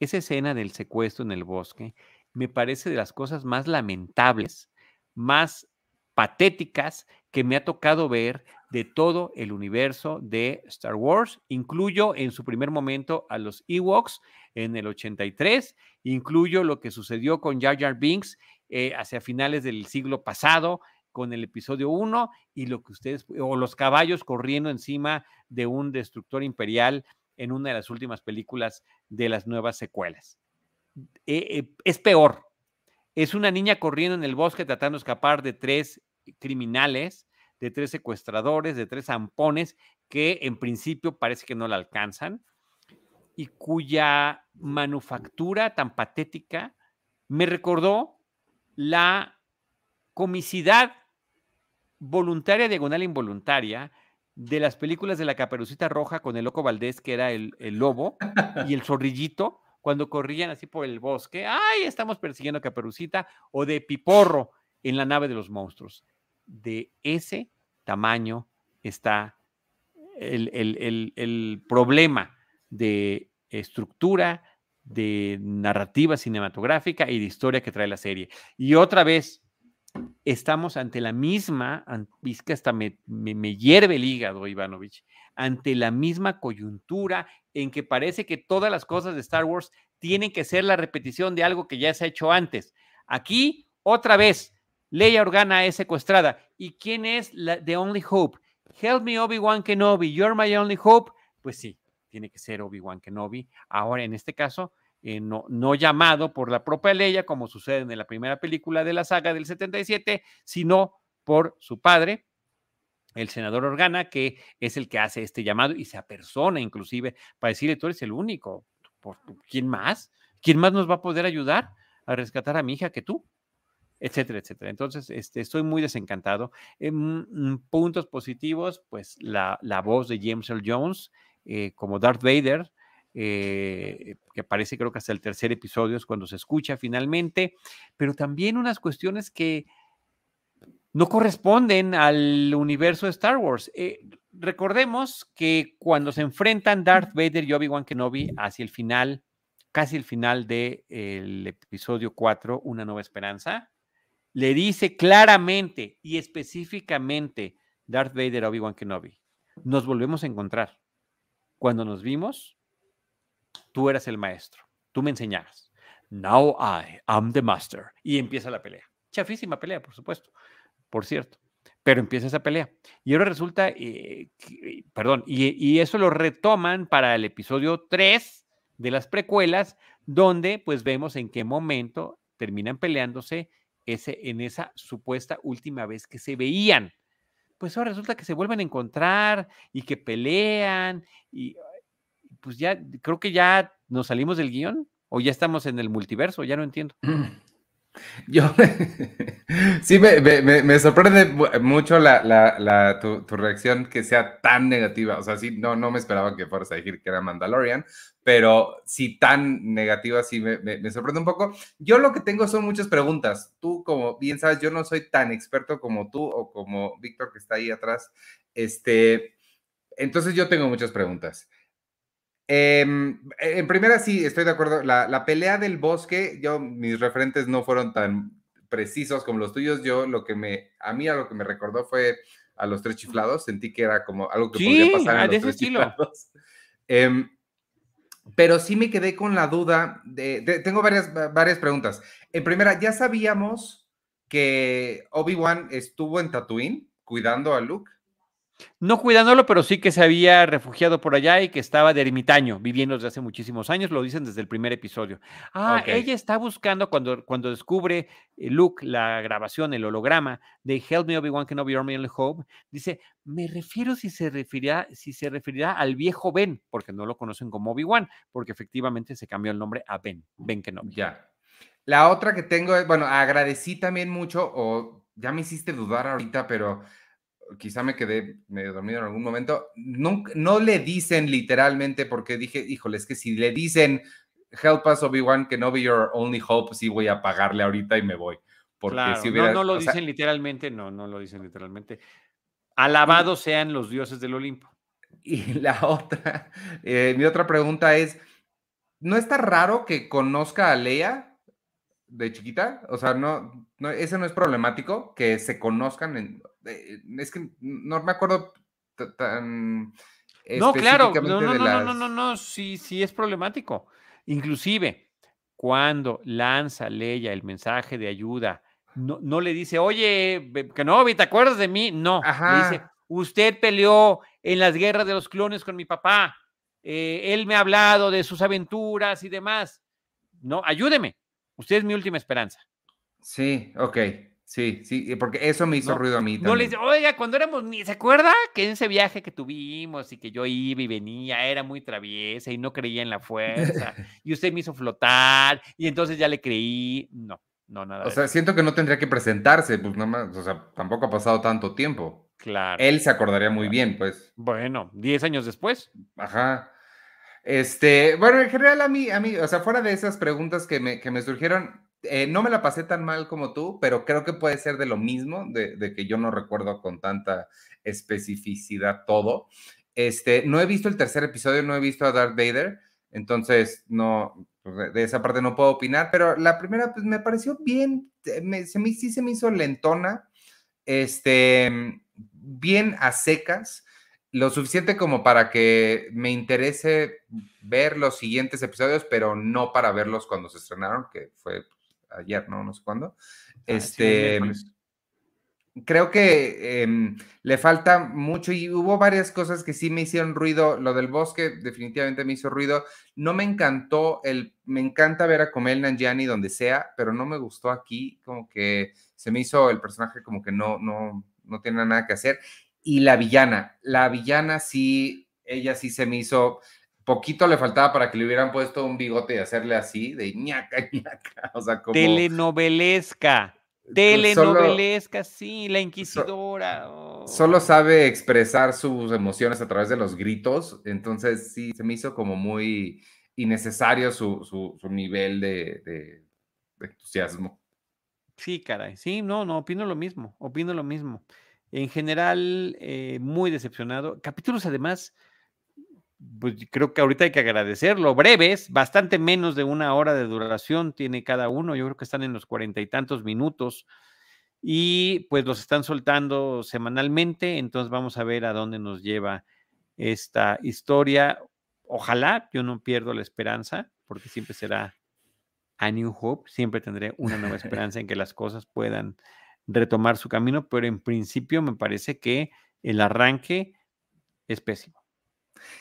esa escena del secuestro en el bosque, me parece de las cosas más lamentables, más patéticas que me ha tocado ver de todo el universo de Star Wars. Incluyo en su primer momento a los Ewoks en el 83, incluyo lo que sucedió con Jar Jar Binks eh, hacia finales del siglo pasado con el episodio 1 y lo que ustedes, o los caballos corriendo encima de un destructor imperial en una de las últimas películas de las nuevas secuelas. Eh, eh, es peor. Es una niña corriendo en el bosque tratando de escapar de tres criminales, de tres secuestradores, de tres zampones que en principio parece que no la alcanzan y cuya manufactura tan patética me recordó la comicidad voluntaria, diagonal involuntaria de las películas de la Caperucita Roja con el Loco Valdés, que era el, lobo, y el zorrillito, cuando corrían así por el bosque, ¡ay, estamos persiguiendo a Caperucita! O de Piporro en la nave de los monstruos. De ese tamaño está el, el problema de estructura, de narrativa cinematográfica y de historia que trae la serie. Y otra vez, estamos ante la misma, es que hasta me, me, hierve el hígado, Ivanovich, ante la misma coyuntura en que parece que todas las cosas de Star Wars tienen que ser la repetición de algo que ya se ha hecho antes. Aquí, otra vez, Leia Organa es secuestrada. ¿Y quién es la The Only Hope? Help me, Obi-Wan Kenobi, you're my only hope. Pues sí, tiene que ser Obi-Wan Kenobi. Ahora, en este caso, eh, no, no, llamado por la propia Leia, como sucede en la primera película de la saga del 77, sino por su padre, el senador Organa, que es el que hace este llamado y se apersona inclusive para decirle, tú eres el único, ¿quién más? ¿Quién más nos va a poder ayudar a rescatar a mi hija que tú? Etcétera, etcétera. Entonces, este, estoy muy desencantado. En puntos positivos, pues la, la, voz de James Earl Jones eh, como Darth Vader, eh, que aparece creo que hasta el tercer episodio es cuando se escucha finalmente, pero también unas cuestiones que no corresponden al universo de Star Wars. Eh, recordemos que cuando se enfrentan Darth Vader y Obi-Wan Kenobi hacia el final, casi el final del episodio 4, Una Nueva Esperanza, le dice claramente y específicamente Darth Vader a Obi-Wan Kenobi, nos volvemos a encontrar. Cuando nos vimos, tú eras el maestro, tú me enseñabas. Now I am the master. Y empieza la pelea. Chafísima pelea, por supuesto, por cierto. Pero empieza esa pelea. Y ahora resulta, eh, perdón, y, eso lo retoman para el episodio 3 de las precuelas, donde pues vemos en qué momento terminan peleándose ese, en esa supuesta última vez que se veían. Pues ahora resulta que se vuelven a encontrar y que pelean y pues ya, creo que ya nos salimos del guion o ya estamos en el multiverso, ya no entiendo. Yo, sí, me, sorprende mucho la, tu, reacción que sea tan negativa. O sea, sí, no, no me esperaba que fueras a decir que era Mandalorian, pero sí tan negativa, sí me, sorprende un poco. Yo lo que tengo son muchas preguntas. Tú, como bien sabes, yo no soy tan experto como tú o como Víctor que está ahí atrás. Este, entonces yo tengo muchas preguntas. Em, en primera, sí, estoy de acuerdo. La, pelea del bosque, yo, mis referentes no fueron tan precisos como los tuyos. Yo, lo que me, a mí, a lo que me recordó fue a los tres chiflados. Sentí que era como algo que podría pasar en los tres chiflados. Em, pero sí me quedé con la duda de, tengo varias, varias preguntas. En primera, ya sabíamos que Obi-Wan estuvo en Tatooine cuidando a Luke. No cuidándolo, pero sí que se había refugiado por allá y que estaba de ermitaño, viviendo desde hace muchísimos años, lo dicen desde el primer episodio. Ah, ella está buscando cuando, cuando descubre eh, Luke la grabación, el holograma de Help Me Obi-Wan Kenobi Your Only Hope, dice, me refiero si se referirá, si se referirá al viejo Ben, porque no lo conocen como Obi-Wan, porque efectivamente se cambió el nombre a Ben, Ben Kenobi. Ya. La otra que tengo es, bueno, agradecí también mucho, o ya me hiciste dudar ahorita, pero quizá me quedé medio dormido en algún momento, no, no le dicen literalmente, porque dije, híjole, es que si le dicen, help us Obi-Wan, que no be your only hope, sí voy a pagarle ahorita y me voy. Porque si hubiera, no, no lo dicen literalmente, no, no lo dicen literalmente. Alabados sean los dioses del Olimpo. Y la otra, eh, mi otra pregunta es, ¿no está raro que conozca a Leia de chiquita? O sea, no, no, ese no es problemático, que se conozcan en, eh, es que no me acuerdo tan... No, claro, no, no, no, no, no, no, sí, sí es problemático. Inclusive, cuando lanza Leia el mensaje de ayuda, no, no le dice, oye, Kenobi, ¿te acuerdas de mí? No, le dice, usted peleó en las guerras de los clones con mi papá, eh, él me ha hablado de sus aventuras y demás. No, ayúdeme, usted es mi última esperanza. Sí, ok. Sí, sí, porque eso me hizo ruido a mí. También. No le dice, oiga, cuando éramos ni, ¿se acuerda? Que en ese viaje que tuvimos y que yo iba y venía, era muy traviesa y no creía en la fuerza, y usted me hizo flotar, y entonces ya le creí. No, no, nada. O sea, siento que no tendría que presentarse, pues nada más, o sea, tampoco ha pasado tanto tiempo. Claro. Él se acordaría muy bien, pues. Bueno, 10 años después. Ajá. Este, bueno, en general a mí, a mí, o sea, fuera de esas preguntas que me, que me surgieron, eh, no me la pasé tan mal como tú, pero creo que puede ser de lo mismo, de, que yo no recuerdo con tanta especificidad todo. Este, no he visto el tercer episodio, no he visto a Darth Vader, entonces no, pues, de esa parte no puedo opinar, pero la primera pues me pareció bien, se me, sí se me hizo lentona, este, bien a secas, lo suficiente como para que me interese ver los siguientes episodios, pero no para verlos cuando se estrenaron, que fue ayer, ¿no? No sé cuándo. Ah, este, creo que em, le falta mucho y hubo varias cosas que sí me hicieron ruido. Lo del bosque definitivamente me hizo ruido. No me encantó el, me encanta ver a Comel Nanjiani donde sea, pero no me gustó aquí, como que se me hizo el personaje como que no, no, no tiene nada que hacer. Y la villana, la villana sí, ella sí se me hizo, poquito le faltaba para que le hubieran puesto un bigote y hacerle así, de ñaca, ñaca, o sea, como... Telenovelesca, telenovelesca, sí, la inquisidora. Oh. Solo sabe expresar sus emociones a través de los gritos, entonces sí, se me hizo como muy innecesario su, su, nivel de, entusiasmo. Sí, caray, sí, no, no, opino lo mismo, opino lo mismo. En general, eh, muy decepcionado. Capítulos además pues creo que ahorita hay que agradecerlo. Breves, bastante menos de una hora de duración tiene cada uno. Yo creo que están en los cuarenta y tantos minutos. Y pues los están soltando semanalmente. Entonces vamos a ver a dónde nos lleva esta historia. Ojalá yo no pierdo la esperanza, porque siempre será a New Hope. Siempre tendré una nueva esperanza en que las cosas puedan retomar su camino. Pero en principio me parece que el arranque es pésimo.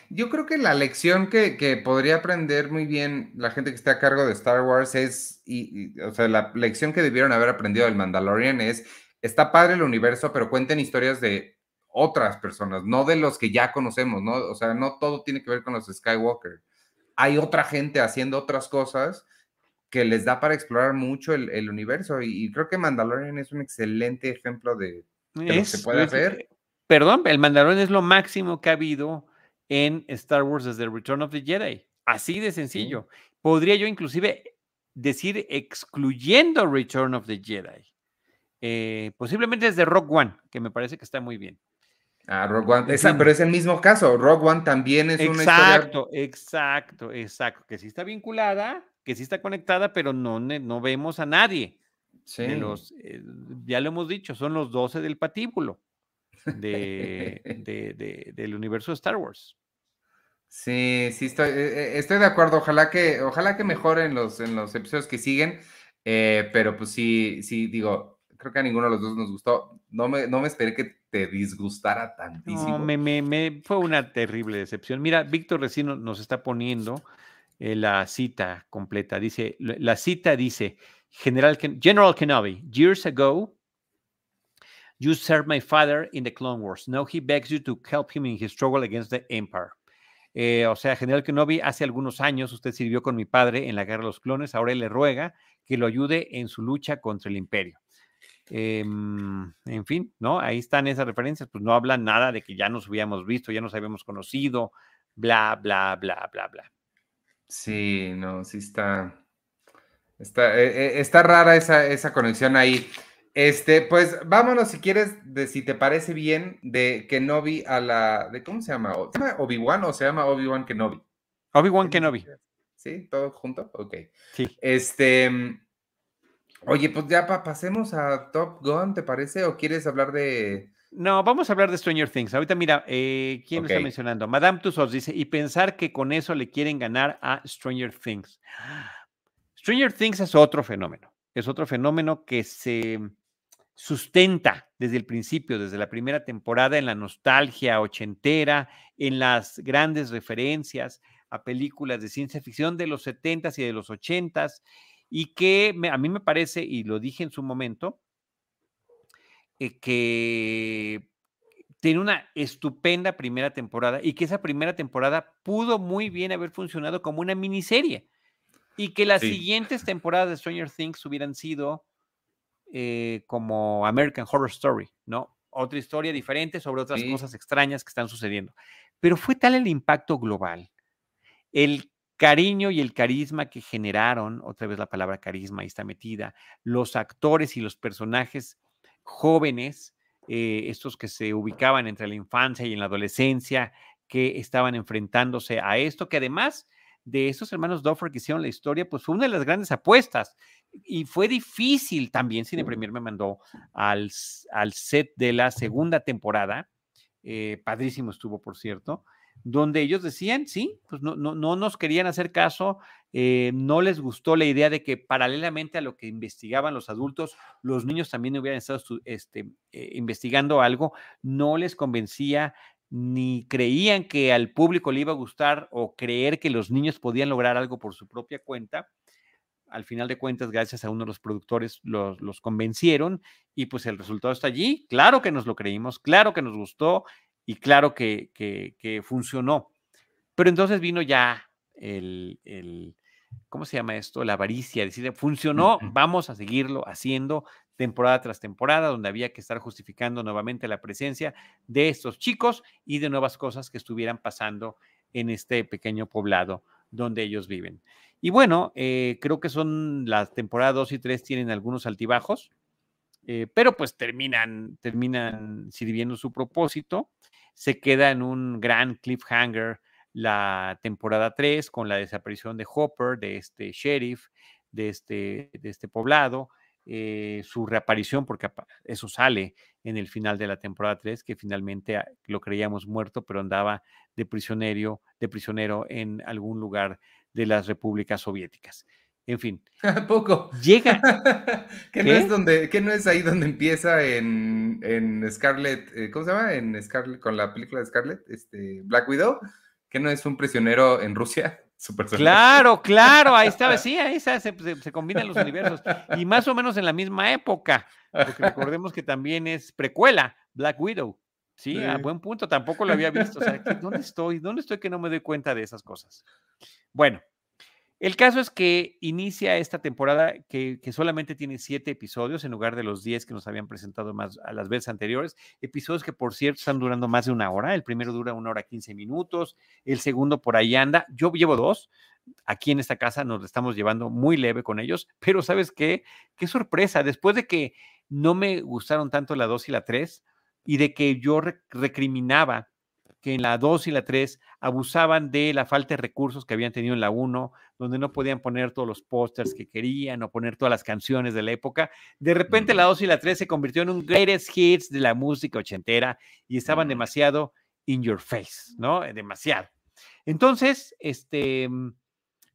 Yo creo que la lección que, podría aprender muy bien la gente que está a cargo de Star Wars es, y, o sea, la lección que debieron haber aprendido del Mandalorian es, está padre el universo, pero cuenten historias de otras personas, no de los que ya conocemos, ¿no? O sea, no todo tiene que ver con los Skywalker. Hay otra gente haciendo otras cosas que les da para explorar mucho el, universo y, creo que Mandalorian es un excelente ejemplo de, lo que se puede hacer. Perdón, el Mandalorian es lo máximo que ha habido en Star Wars desde Return of the Jedi. Así de sencillo. Podría yo inclusive decir excluyendo Return of the Jedi. Eh, posiblemente desde Rock One, que me parece que está muy bien. Ah, Rock One, pero es el mismo caso. Rock One también es una historia. Exacto, exacto, exacto. Que sí está vinculada, que sí está conectada, pero no, no vemos a nadie. Sí. los, eh, ya lo hemos dicho, son los 12 del patíbulo de, del universo de Star Wars. Sí, sí, estoy, eh, eh, estoy de acuerdo. Ojalá que, ojalá que mejoren los, en los episodios que siguen. Eh, pero pues sí, sí, digo, creo que a ninguno de los dos nos gustó. No me, no me esperé que te disgustara tantísimo. No, me, me, fue una terrible decepción. Mira, Víctor Recino nos está poniendo eh, la cita completa. Dice, la cita dice, General, General Kenobi, years ago, you served my father in the Clone Wars. Now he begs you to help him in his struggle against the Empire. Eh, o sea, General Kenobi, hace algunos años usted sirvió con mi padre en la Guerra de los Clones, ahora él le ruega que lo ayude en su lucha contra el Imperio. Em, en fin, ¿no? Ahí están esas referencias, pues no hablan nada de que ya nos hubiéramos visto, ya nos habíamos conocido, bla, bla, bla, bla, bla. Sí, no, sí está, está, eh, eh, está rara esa, esa conexión ahí. Este, pues vámonos si quieres, de si te parece bien, de Kenobi a la, de ¿cómo se llama? ¿Se llama Obi-Wan o se llama Obi-Wan Kenobi? Obi-Wan Kenobi. ¿Sí? ¿Todo junto? Ok. Sí. Este, oye, pues ya pasemos a Top Gun, ¿te parece? ¿O quieres hablar de...? No, vamos a hablar de Stranger Things. Ahorita mira, eh, ¿quién está mencionando? Madame Tussauds dice, y pensar que con eso le quieren ganar a Stranger Things. Stranger Things es otro fenómeno. Es otro fenómeno que se sustenta desde el principio, desde la primera temporada, en la nostalgia ochentera, en las grandes referencias a películas de ciencia ficción de los setentas y de los ochentas, y que a mí me parece, y lo dije en su momento, eh, que tiene una estupenda primera temporada y que esa primera temporada pudo muy bien haber funcionado como una miniserie y que las siguientes temporadas de Stranger Things hubieran sido eh, como American Horror Story, ¿no? Otra historia diferente sobre otras cosas extrañas que están sucediendo. Pero fue tal el impacto global, el cariño y el carisma que generaron, otra vez la palabra carisma ahí está metida, los actores y los personajes jóvenes, eh, estos que se ubicaban entre la infancia y en la adolescencia, que estaban enfrentándose a esto, que además de esos hermanos Duffer que hicieron la historia, pues fue una de las grandes apuestas. Y fue difícil también, Cine Premier me mandó al, al set de la segunda temporada, eh, padrísimo estuvo, por cierto, donde ellos decían, sí, pues no, no, no nos querían hacer caso, eh, no les gustó la idea de que paralelamente a lo que investigaban los adultos, los niños también hubieran estado este, eh, investigando algo, no les convencía ni creían que al público le iba a gustar o creer que los niños podían lograr algo por su propia cuenta. Al final de cuentas, gracias a uno de los productores, los, convencieron y pues el resultado está allí. Claro que nos lo creímos, claro que nos gustó y claro que, que, funcionó. Pero entonces vino ya el, el, ¿cómo se llama esto? La avaricia, decir, funcionó, vamos a seguirlo haciendo temporada tras temporada, donde había que estar justificando nuevamente la presencia de estos chicos y de nuevas cosas que estuvieran pasando en este pequeño poblado donde ellos viven. Y bueno, eh, creo que son las temporadas 2 y 3 tienen algunos altibajos, eh, pero pues terminan, terminan sirviendo su propósito. Se queda en un gran cliffhanger la temporada 3 con la desaparición de Hopper, de este sheriff, de este, de este poblado, eh, su reaparición, porque eso sale en el final de la temporada 3, que finalmente ah, lo creíamos muerto, pero andaba de prisionero, de prisionero en algún lugar de las repúblicas soviéticas. En fin. poco? Llega. ¿Que, No es donde, que no es ahí donde empieza en, en Scarlet, eh, ¿cómo se llama? En Scarlet, con la película de Scarlet, este, Black Widow, que no es un prisionero en Rusia. Claro, claro, ahí estaba, sí, ahí se, se, combinan los universos. Y más o menos en la misma época, porque recordemos que también es precuela, Black Widow. Sí, a buen punto, tampoco lo había visto. O sea, ¿dónde estoy? ¿Dónde estoy que no me doy cuenta de esas cosas? Bueno, el caso es que inicia esta temporada que, solamente tiene siete episodios en lugar de los diez que nos habían presentado más a las veces anteriores. Episodios que, por cierto, están durando más de una hora. El primero dura una hora quince minutos, el segundo por ahí anda. Yo llevo dos. Aquí en esta casa nos estamos llevando muy leve con ellos, pero ¿sabes qué? Qué sorpresa. Después de que no me gustaron tanto la dos y la tres y de que yo recriminaba que en la 2 y la 3 abusaban de la falta de recursos que habían tenido en la 1, donde no podían poner todos los pósters que querían o poner todas las canciones de la época. De repente la 2 y la 3 se convirtió en un greatest hits de la música ochentera y estaban demasiado in your face, ¿no? Demasiado. Entonces, este,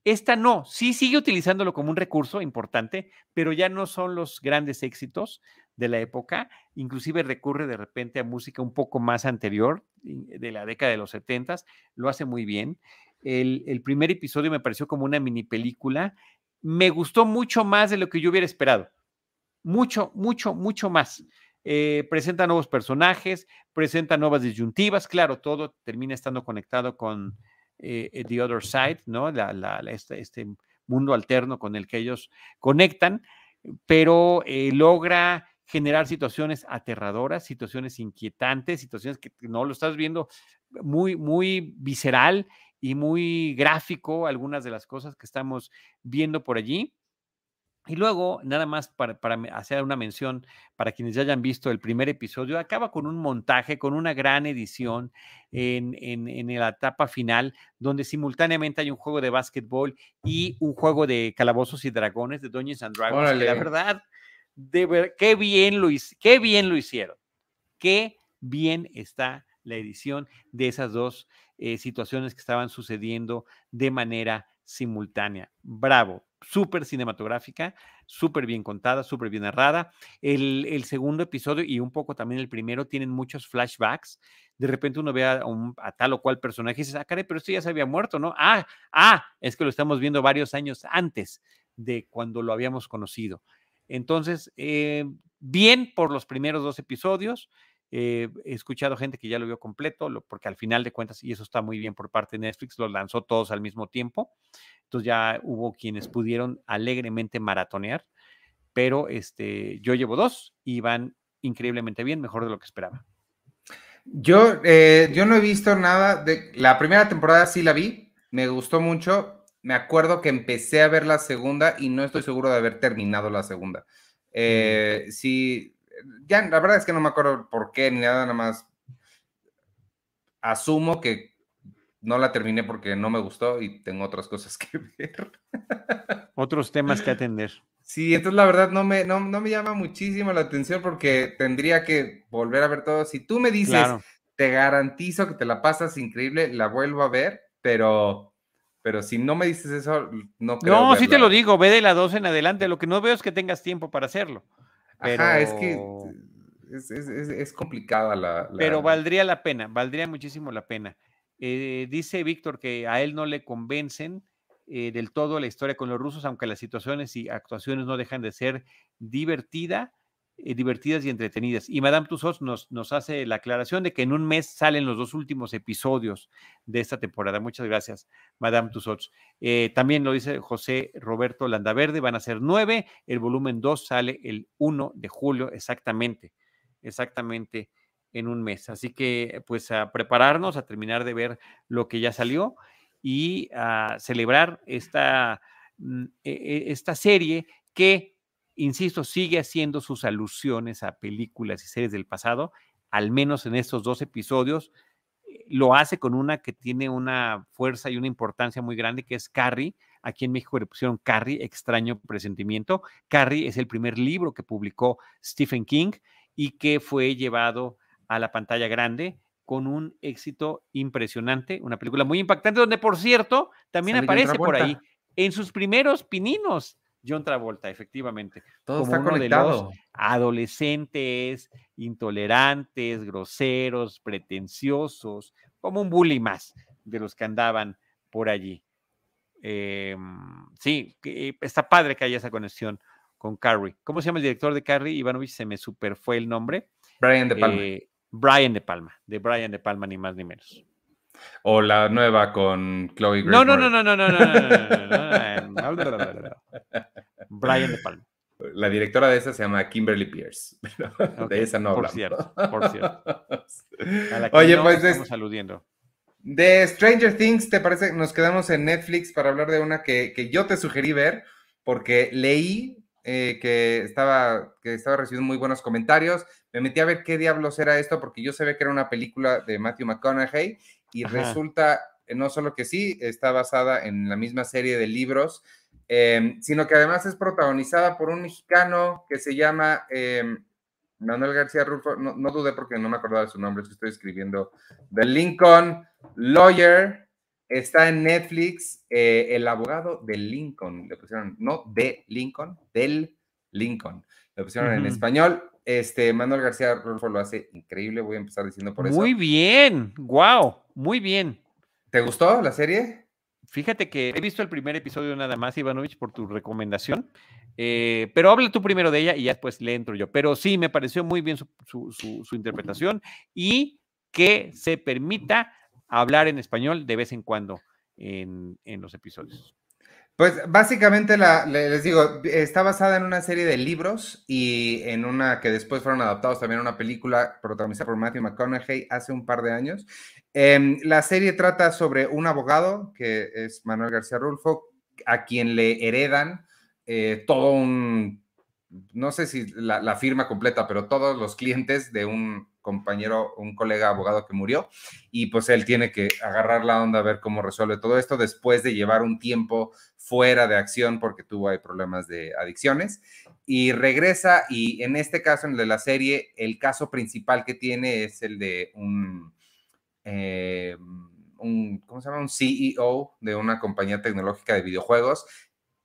esta no, sí sigue utilizándolo como un recurso importante, pero ya no son los grandes éxitos de la época, inclusive recurre de repente a música un poco más anterior, de la década de los 70, lo hace muy bien. El, el, primer episodio me pareció como una mini película, me gustó mucho más de lo que yo hubiera esperado, mucho, mucho, mucho más. Eh, presenta nuevos personajes, presenta nuevas disyuntivas, claro, todo termina estando conectado con eh, eh, The Other Side, ¿no? La, este, este, mundo alterno con el que ellos conectan, pero logra generar situaciones aterradoras, situaciones inquietantes, situaciones que no lo estás viendo muy, muy visceral y muy gráfico, algunas de las cosas que estamos viendo por allí. Y luego, nada más para, hacer una mención para quienes ya hayan visto el primer episodio, acaba con un montaje, con una gran edición en, en, la etapa final, donde simultáneamente hay un juego de básquetbol y un juego de calabozos y dragones, de Dungeons and Dragons. la verdad, de ver, qué bien lo, qué bien lo hicieron. Qué bien está la edición de esas dos eh, situaciones que estaban sucediendo de manera simultánea. Bravo, súper cinematográfica, súper bien contada, súper bien narrada. El, segundo episodio y un poco también el primero tienen muchos flashbacks. De repente uno ve a, tal o cual personaje y dice, ah, pero esto ya se había muerto, ¿no? Ah, ah, es que lo estamos viendo varios años antes de cuando lo habíamos conocido. Entonces, eh, bien por los primeros dos episodios. Eh, he escuchado gente que ya lo vio completo, porque al final de cuentas, y eso está muy bien por parte de Netflix, lo lanzó todos al mismo tiempo. Entonces ya hubo quienes pudieron alegremente maratonear, pero este, yo llevo dos y van increíblemente bien, mejor de lo que esperaba. Yo, eh, yo no he visto nada de la primera temporada, sí la vi, me gustó mucho. Me acuerdo que empecé a ver la segunda y no estoy seguro de haber terminado la segunda. Eh, sí, ya la verdad es que no me acuerdo por qué ni nada, nada más asumo que no la terminé porque no me gustó y tengo otras cosas que ver. Otros temas que atender. Sí, entonces la verdad no me, no, me llama muchísimo la atención porque tendría que volver a ver todo. Si tú me dices, te garantizo que te la pasas increíble, la vuelvo a ver, pero, pero si no me dices eso, no creo. No, sí te lo digo, ve de la 2 en adelante. Lo que no veo es que tengas tiempo para hacerlo. Ajá, es que es, complicada la, Pero valdría la pena, valdría muchísimo la pena. Eh, dice Víctor que a él no le convencen eh, del todo la historia con los rusos, aunque las situaciones y actuaciones no dejan de ser divertida, divertidas y entretenidas. Y Madame Tussauds nos, hace la aclaración de que en un mes salen los dos últimos episodios de esta temporada. Muchas gracias, Madame Tussauds. también lo dice José Roberto Landaverde, van a ser nueve. El volumen 2 sale el 1 de julio, exactamente, exactamente en un mes. Así que pues a prepararnos, a terminar de ver lo que ya salió y a celebrar esta, mm, e, e, esta serie que, insisto, sigue haciendo sus alusiones a películas y series del pasado, al menos en estos dos episodios. Eh, lo hace con una que tiene una fuerza y una importancia muy grande, que es Carrie. Aquí en México le pusieron Carrie, extraño presentimiento. Carrie es el primer libro que publicó Stephen King y que fue llevado a la pantalla grande con un éxito impresionante, una película muy impactante, donde por cierto también aparece por ahí en sus primeros pininos John Travolta, efectivamente. Todo como está uno de los adolescentes, intolerantes, groseros, pretenciosos, como un bully más de los que andaban por allí. Em, sí, está padre que haya esa conexión con Carrie. ¿Cómo se llama el director de Carrie? Ivanovich, se me super fue el nombre. Brian De Palma. Eh, Brian De Palma, de Brian De Palma, ni más ni menos. O la nueva con Chloe Grace No, no, no, no, no, no, no, no, Brian De Palma. La directora de esa se llama Kimberly Pierce. de esa no hablamos. Por cierto, por cierto. Oye, pues estamos aludiendo. De Stranger Things, ¿te parece? Nos quedamos en Netflix para hablar de una que, que yo te sugerí ver, porque leí eh, que, estaba, que estaba recibiendo muy buenos comentarios. Me metí a ver qué diablos era esto, porque yo sabía que era una película de Matthew McConaughey y resulta, eh, no solo que sí, está basada en la misma serie de libros, em, sino que además es protagonizada por un mexicano que se llama em, Manuel García Rulfo, no, no, dudé porque no me acordaba de su nombre, estoy escribiendo, The Lincoln Lawyer, Está en Netflix eh, El abogado de Lincoln, le pusieron, no de Lincoln, del Lincoln. Lo pusieron en español. Este, Manuel García Rolfo lo hace increíble, voy a empezar diciendo por eso. Muy bien, wow, muy bien. ¿Te gustó la serie? Fíjate que he visto el primer episodio nada más, Ivanovich, por tu recomendación, eh, pero habla tú primero de ella y ya después le entro yo. Pero sí, me pareció muy bien su, interpretación y que se permita hablar en español de vez en cuando en los episodios. Pues básicamente les digo, está basada en una serie de libros y en una que después fueron adaptados también a una película protagonizada por Matthew McConaughey hace un par de años. Em, la serie trata sobre un abogado que es Manuel García Rulfo, a quien le heredan eh, todo un, no sé si la firma completa, pero todos los clientes de un compañero, un colega abogado que murió, y pues él tiene que agarrar la onda a ver cómo resuelve todo esto después de llevar un tiempo fuera de acción porque tuvo ahí problemas de adicciones y regresa y en este caso, en el de la serie, el caso principal que tiene es el de un, eh, un ¿cómo se llama? Un CEO de una compañía tecnológica de videojuegos,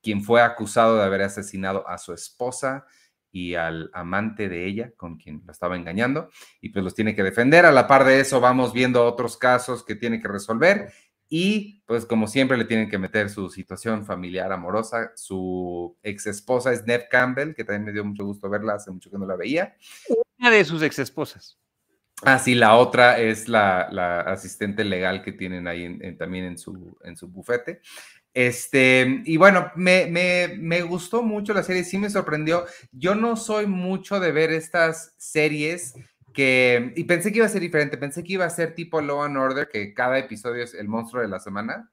quien fue acusado de haber asesinado a su esposa y al amante de ella, con quien la estaba engañando, y pues los tiene que defender. A la par de eso, vamos viendo otros casos que tiene que resolver y pues como siempre le tienen que meter su situación familiar amorosa. Su ex esposa es Ned Campbell, que también me dio mucho gusto verla, hace mucho que no la veía. Una de sus ex esposas. Ah, sí, la otra es la, asistente legal que tienen ahí también en su, en su bufete. Este, y bueno, me, me, gustó mucho la serie, sí me sorprendió. Yo no soy mucho de ver estas series que, y pensé que iba a ser diferente, pensé que iba a ser tipo Law and Order, que cada episodio es el monstruo de la semana.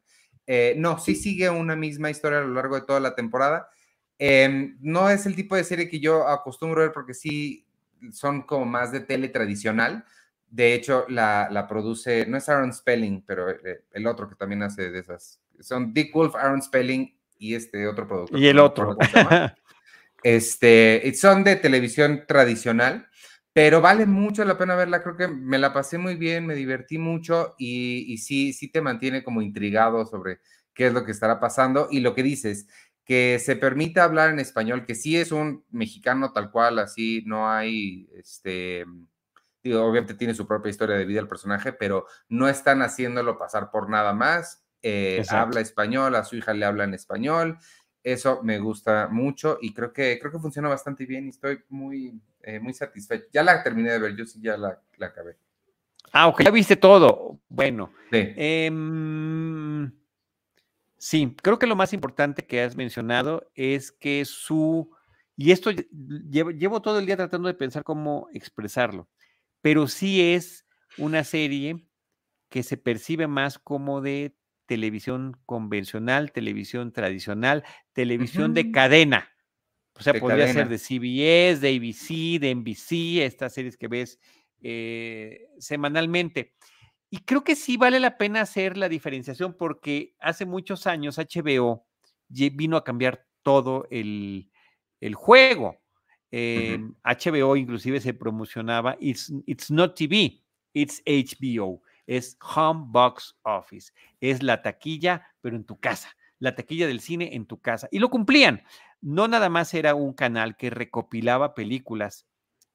Eh, no, sí sigue una misma historia a lo largo de toda la temporada. Em, no es el tipo de serie que yo acostumbro ver porque sí son como más de tele tradicional. De hecho, la, la produce, no es Aaron Spelling, pero eh, el otro que también hace de esas son Dick Wolf, Aaron Spelling y este otro productor. Y el otro. este, son de televisión tradicional, pero vale mucho la pena verla. Creo que me la pasé muy bien, me divertí mucho y, y sí, sí te mantiene como intrigado sobre qué es lo que estará pasando y lo que dices, que se permita hablar en español, que sí es un mexicano tal cual, así no hay, este, digo, obviamente tiene su propia historia de vida el personaje, pero no están haciéndolo pasar por nada más eh, habla español, a su hija le habla en español. Eso me gusta mucho y creo que, creo que funciona bastante bien y estoy muy, eh, muy satisfecho. Ya la terminé de ver, yo sí ya la, la acabé. Ah, ok, ya viste todo. Bueno. Sí. Em, sí, creo que lo más importante que has mencionado es que su, y esto llevo, llevo, todo el día tratando de pensar cómo expresarlo, pero sí es una serie que se percibe más como de televisión convencional, televisión tradicional, televisión de cadena. O sea, podría ser de CBS, de ABC, de NBC, estas series que ves eh, semanalmente. Y creo que sí vale la pena hacer la diferenciación porque hace muchos años HBO vino a cambiar todo el, juego. HBO inclusive se promocionaba, it's, it's not TV, it's HBO es Home Box Office. Es la taquilla, pero en tu casa. La taquilla del cine en tu casa. Y lo cumplían. No nada más era un canal que recopilaba películas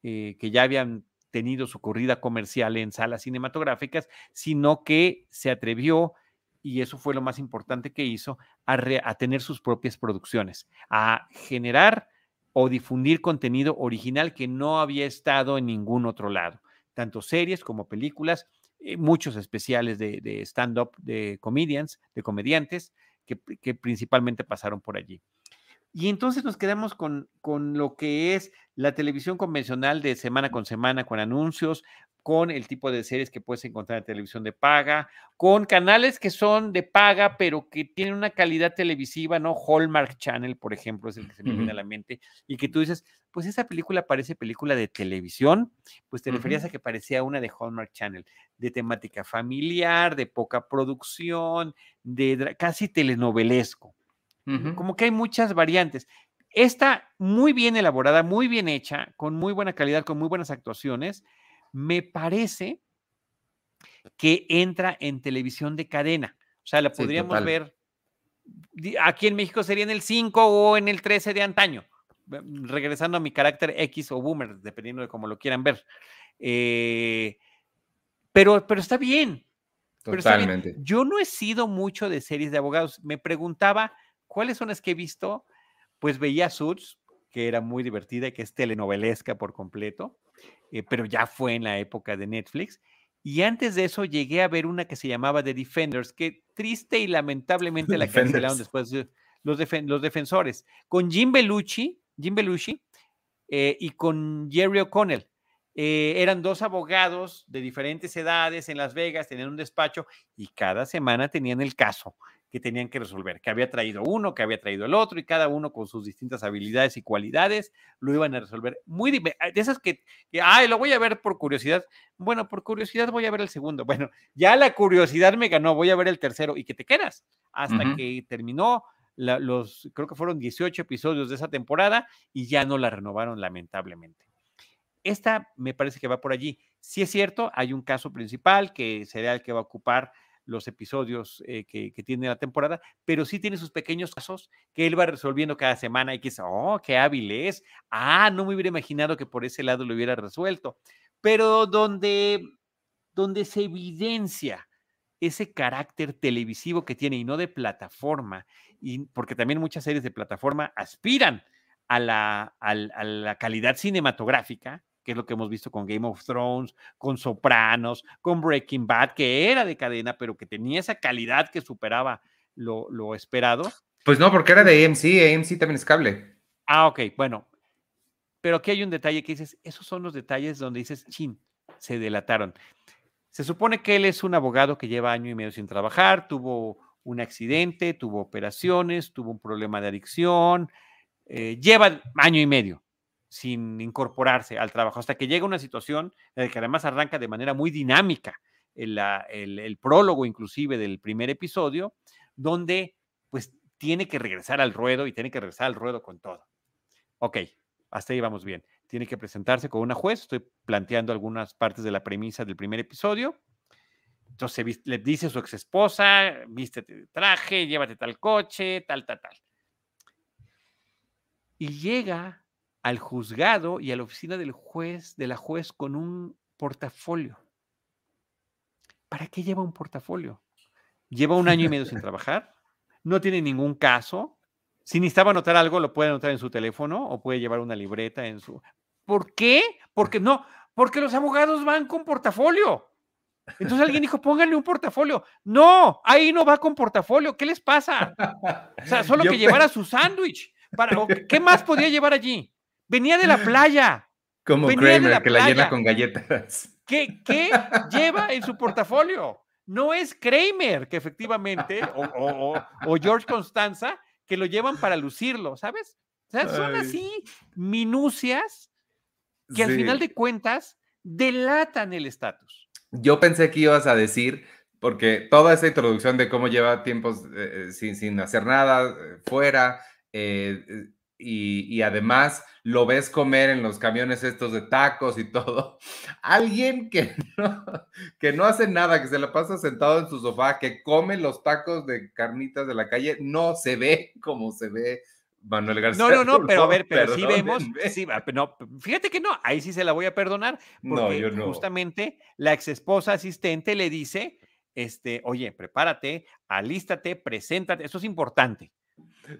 eh, que ya habían tenido su corrida comercial en salas cinematográficas, sino que se atrevió, y eso fue lo más importante que hizo, a, a tener sus propias producciones, a generar o difundir contenido original que no había estado en ningún otro lado, tanto series como películas eh, muchos especiales de, stand-up de comedians, de comediantes, que, principalmente pasaron por allí. Y entonces nos quedamos con, con lo que es la televisión convencional de semana con semana, con anuncios, con el tipo de series que puedes encontrar en televisión de paga, con canales que son de paga, pero que tienen una calidad televisiva, ¿no? Hallmark Channel, por ejemplo, es el que se me viene a la mente, y que tú dices, pues esa película parece película de televisión, pues te referías a que parecía una de Hallmark Channel, de temática familiar, de poca producción, de casi telenovelesco. Como que hay muchas variantes. Esta muy bien elaborada, muy bien hecha, con muy buena calidad, con muy buenas actuaciones, me parece que entra en televisión de cadena. O sea, la podríamos ver, aquí en México sería en el 5 o en el 13 de antaño, regresando a mi carácter X o boomer, dependiendo de cómo lo quieran ver. Eh, pero, pero está bien. Totalmente. Yo no he sido mucho de series de abogados. Me preguntaba cuáles son las que he visto. Pues veía Suits, que era muy divertida y que es telenovelesca por completo, eh, pero ya fue en la época de Netflix. Y antes de eso llegué a ver una que se llamaba The Defenders, que triste y lamentablemente la cancelaron después los, los defensores, con Jim Belushi, Jim Belushi eh, y con Jerry O'Connell. Eh, eran dos abogados de diferentes edades en Las Vegas, tenían un despacho y cada semana tenían el caso que tenían que resolver, que había traído uno, que había traído el otro, y cada uno con sus distintas habilidades y cualidades lo iban a resolver. Muy de esas que, ay, lo voy a ver por curiosidad. Bueno, por curiosidad voy a ver el segundo. Bueno, ya la curiosidad me ganó, voy a ver el tercero y que te quedas hasta que terminó los, creo que fueron 18 episodios de esa temporada y ya no la renovaron lamentablemente. Esta me parece que va por allí. Si es cierto, hay un caso principal que será el que va a ocupar los episodios eh, que, tiene la temporada, pero sí tiene sus pequeños casos que él va resolviendo cada semana y que dice, oh, qué hábil es. Ah, no me hubiera imaginado que por ese lado lo hubiera resuelto. Pero donde, donde se evidencia ese carácter televisivo que tiene y no de plataforma, y porque también muchas series de plataforma aspiran a la, a la calidad cinematográfica, que es lo que hemos visto con Game of Thrones, con Sopranos, con Breaking Bad, que era de cadena, pero que tenía esa calidad que superaba lo, esperado. Pues no, porque era de AMC, AMC también es cable. Ah, ok, bueno. Pero aquí hay un detalle que dices, esos son los detalles donde dices, chin, se delataron. Se supone que él es un abogado que lleva año y medio sin trabajar, tuvo un accidente, tuvo operaciones, tuvo un problema de adicción, eh, lleva año y medio sin incorporarse al trabajo, hasta que llega una situación en la que además arranca de manera muy dinámica el, el, prólogo inclusive del primer episodio, donde pues tiene que regresar al ruedo y tiene que regresar al ruedo con todo. Ok, hasta ahí vamos bien. Tiene que presentarse con una juez, estoy planteando algunas partes de la premisa del primer episodio. Entonces le dice a su ex esposa, vístete de traje, llévate tal coche, tal, tal, tal. Y llega al juzgado y a la oficina del juez, de la juez con un portafolio. ¿Para qué lleva un portafolio? Lleva un año y medio sin trabajar, no tiene ningún caso. Si necesitaba anotar algo, lo puede anotar en su teléfono o puede llevar una libreta en su. ¿Por qué? Porque no, porque los abogados van con portafolio. Entonces alguien dijo, pónganle un portafolio. No, ahí no va con portafolio. ¿Qué les pasa? O sea, solo que llevara su sándwich. ¿Qué más podía llevar allí? Venía de la playa. Como Kramer, que la llena con galletas. ¿Qué, ¿Qué lleva en su portafolio? No es Kramer, que efectivamente, o, George Constanza, que lo llevan para lucirlo, ¿sabes? O sea, son así minucias que al final de cuentas delatan el estatus. Yo pensé que ibas a decir, porque toda esa introducción de cómo lleva tiempos eh, eh, sin, sin, hacer nada eh, fuera, y, además lo ves comer en los camiones estos de tacos y todo. Alguien que no, que no hace nada, que se la pasa sentado en su sofá, que come los tacos de carnitas de la calle, no se ve como se ve Manuel García. No, no, no, pero a ver, pero sí vemos, sí, no, fíjate que no, ahí sí se la voy a perdonar, porque justamente la ex esposa asistente le dice, este, oye, prepárate, alístate, preséntate, eso es importante.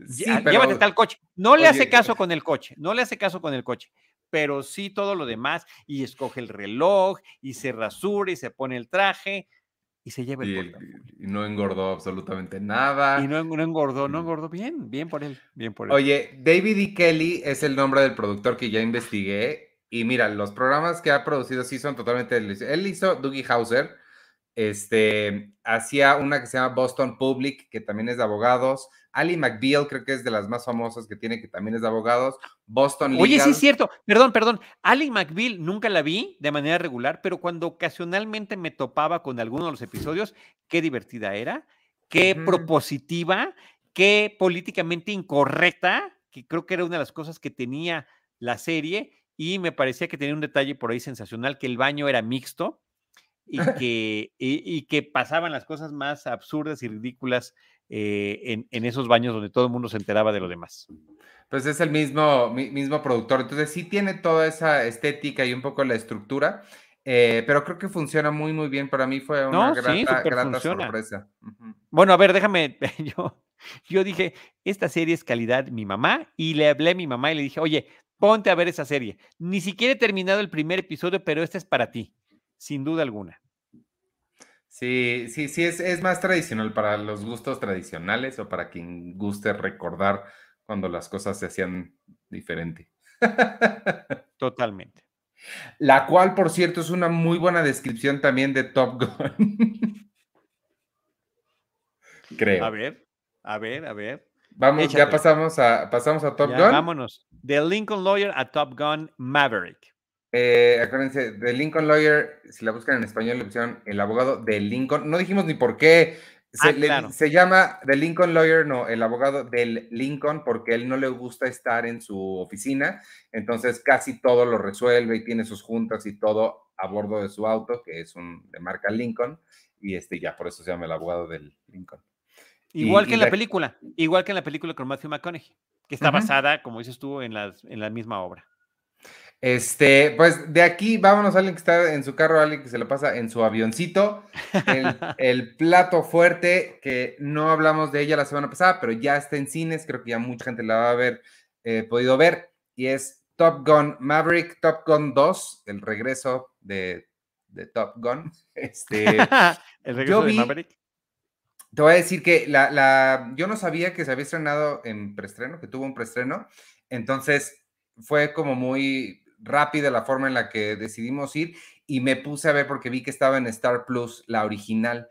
Llévate tal coche. No le hace caso con el coche, no le hace caso con el coche, pero sí todo lo demás y escoge el reloj y se rasura y se pone el traje y se lleva el y, y no engordó absolutamente nada. Y no, engordó, no engordó bien, bien por él, bien por él. Oye, David E. Kelly es el nombre del productor que ya investigué y mira, los programas que ha producido sí son totalmente... Él hizo Dougie Hauser, este, hacía una que se llama Boston Public, que también es de abogados, Ali McBeal, creo que es de las más famosas que tiene, que también es de abogados. Boston Legal. Oye, sí es cierto. Perdón, perdón. Ali McBeal nunca la vi de manera regular, pero cuando ocasionalmente me topaba con alguno de los episodios, qué divertida era, qué propositiva, qué políticamente incorrecta, que creo que era una de las cosas que tenía la serie. Y me parecía que tenía un detalle por ahí sensacional, que el baño era mixto y que, y que pasaban las cosas más absurdas y ridículas eh, en, esos baños donde todo el mundo se enteraba de lo demás. Pues es el mismo, mismo productor, entonces sí tiene toda esa estética y un poco la estructura, eh, pero creo que funciona muy, muy bien. Para mí fue una grata, sorpresa. Bueno, a ver, déjame, yo, yo dije, esta serie es calidad mi mamá y le hablé a mi mamá y le dije, oye, ponte a ver esa serie. Ni siquiera he terminado el primer episodio, pero este es para ti, sin duda alguna. Sí, sí, sí, es, es más tradicional para los gustos tradicionales o para quien guste recordar cuando las cosas se hacían diferente. Totalmente. La cual, por cierto, es una muy buena descripción también de Top Gun. Creo. A ver, a ver, a ver. Vamos, ya pasamos a, pasamos a Top Gun. Vámonos. De Lincoln Lawyer a Top Gun Maverick. Eh, acuérdense, The Lincoln Lawyer, si la buscan en español, le pusieron el abogado de Lincoln. No dijimos ni por qué. Ah, se, llama The Lincoln Lawyer, no, el abogado del Lincoln, porque él no le gusta estar en su oficina, entonces casi todo lo resuelve y tiene sus juntas y todo a bordo de su auto, que es un de marca Lincoln, y este ya por eso se llama el abogado del Lincoln. Igual que en la, película, igual que en la película con Matthew McConaughey, que está basada, como dices tú, en, las, en la misma obra. Este, pues de aquí vámonos a alguien que está en su carro, alguien que se lo pasa en su avioncito. El, plato fuerte, que no hablamos de ella la semana pasada, pero ya está en cines, creo que ya mucha gente la va a haber eh, podido ver, y es Top Gun Maverick, Top Gun 2, el regreso de, Top Gun. Este, el regreso de Maverick. Te voy a decir que la, la, yo no sabía que se había estrenado en preestreno, que tuvo un preestreno, entonces fue como muy rápida la forma en la que decidimos ir y me puse a ver porque vi que estaba en Star Plus, la original.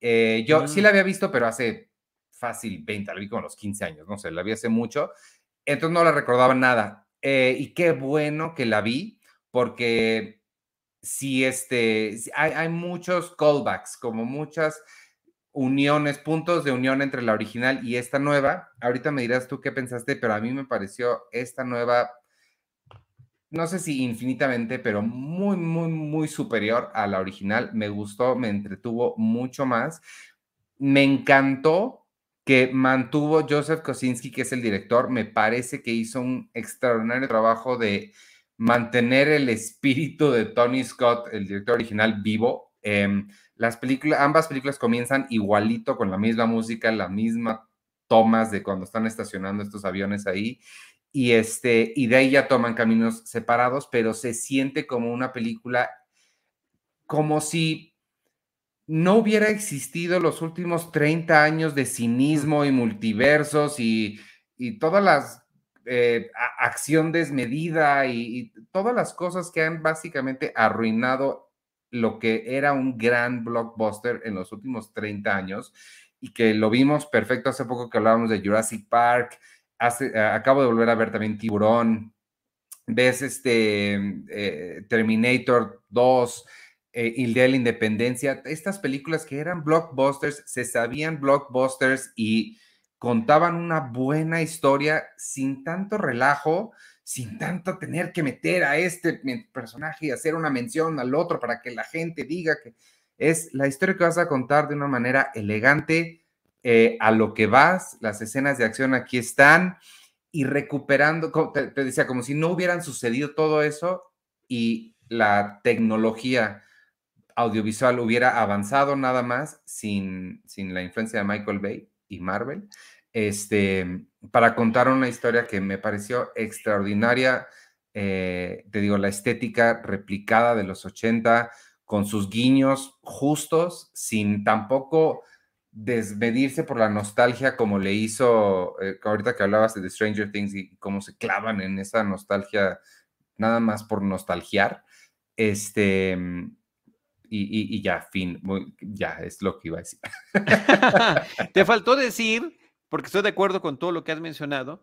Eh, yo sí mm. la había visto, pero hace fácil 20, la vi como a los 15 años, no sé, la vi hace mucho, entonces no la recordaba nada. Eh, y qué bueno que la vi, porque sí, este, hay, hay muchos callbacks, como muchas uniones, puntos de unión entre la original y esta nueva. Ahorita me dirás tú qué pensaste, pero a mí me pareció esta nueva no sé si infinitamente, pero muy, muy, muy superior a la original. Me gustó, me entretuvo mucho más. Me encantó que mantuvo Joseph Kosinski, que es el director. Me parece que hizo un extraordinario trabajo de mantener el espíritu de Tony Scott, el director original, vivo. Em, las películas, ambas películas comienzan igualito con la misma música, la misma tomas de cuando están estacionando estos aviones ahí y, este, y de ahí ya toman caminos separados, pero se siente como una película, como si no hubiera existido los últimos 30 años de cinismo y multiversos y, y todas las eh, acción desmedida y, todas las cosas que han básicamente arruinado lo que era un gran blockbuster en los últimos 30 años y que lo vimos perfecto. Hace poco que hablábamos de Jurassic Park, acabo de volver a ver también Tiburón, ves este eh, Terminator 2, eh, de la Independencia, estas películas que eran blockbusters, se sabían blockbusters y contaban una buena historia sin tanto relajo, sin tanto tener que meter a este personaje y hacer una mención al otro para que la gente diga que es la historia que vas a contar de una manera elegante, eh, a lo que vas, las escenas de acción aquí están y recuperando, te, decía, como si no hubieran sucedido todo eso y la tecnología audiovisual hubiera avanzado nada más sin, sin la influencia de Michael Bay y Marvel, este, para contar una historia que me pareció extraordinaria. Eh, te digo, la estética replicada de los 80 con sus guiños justos, sin tampoco desmedirse por la nostalgia como le hizo, eh, ahorita que hablabas de Stranger Things y cómo se clavan en esa nostalgia nada más por nostalgiar. Este, y, ya, fin, ya es lo que iba a decir. Te faltó decir, porque estoy de acuerdo con todo lo que has mencionado,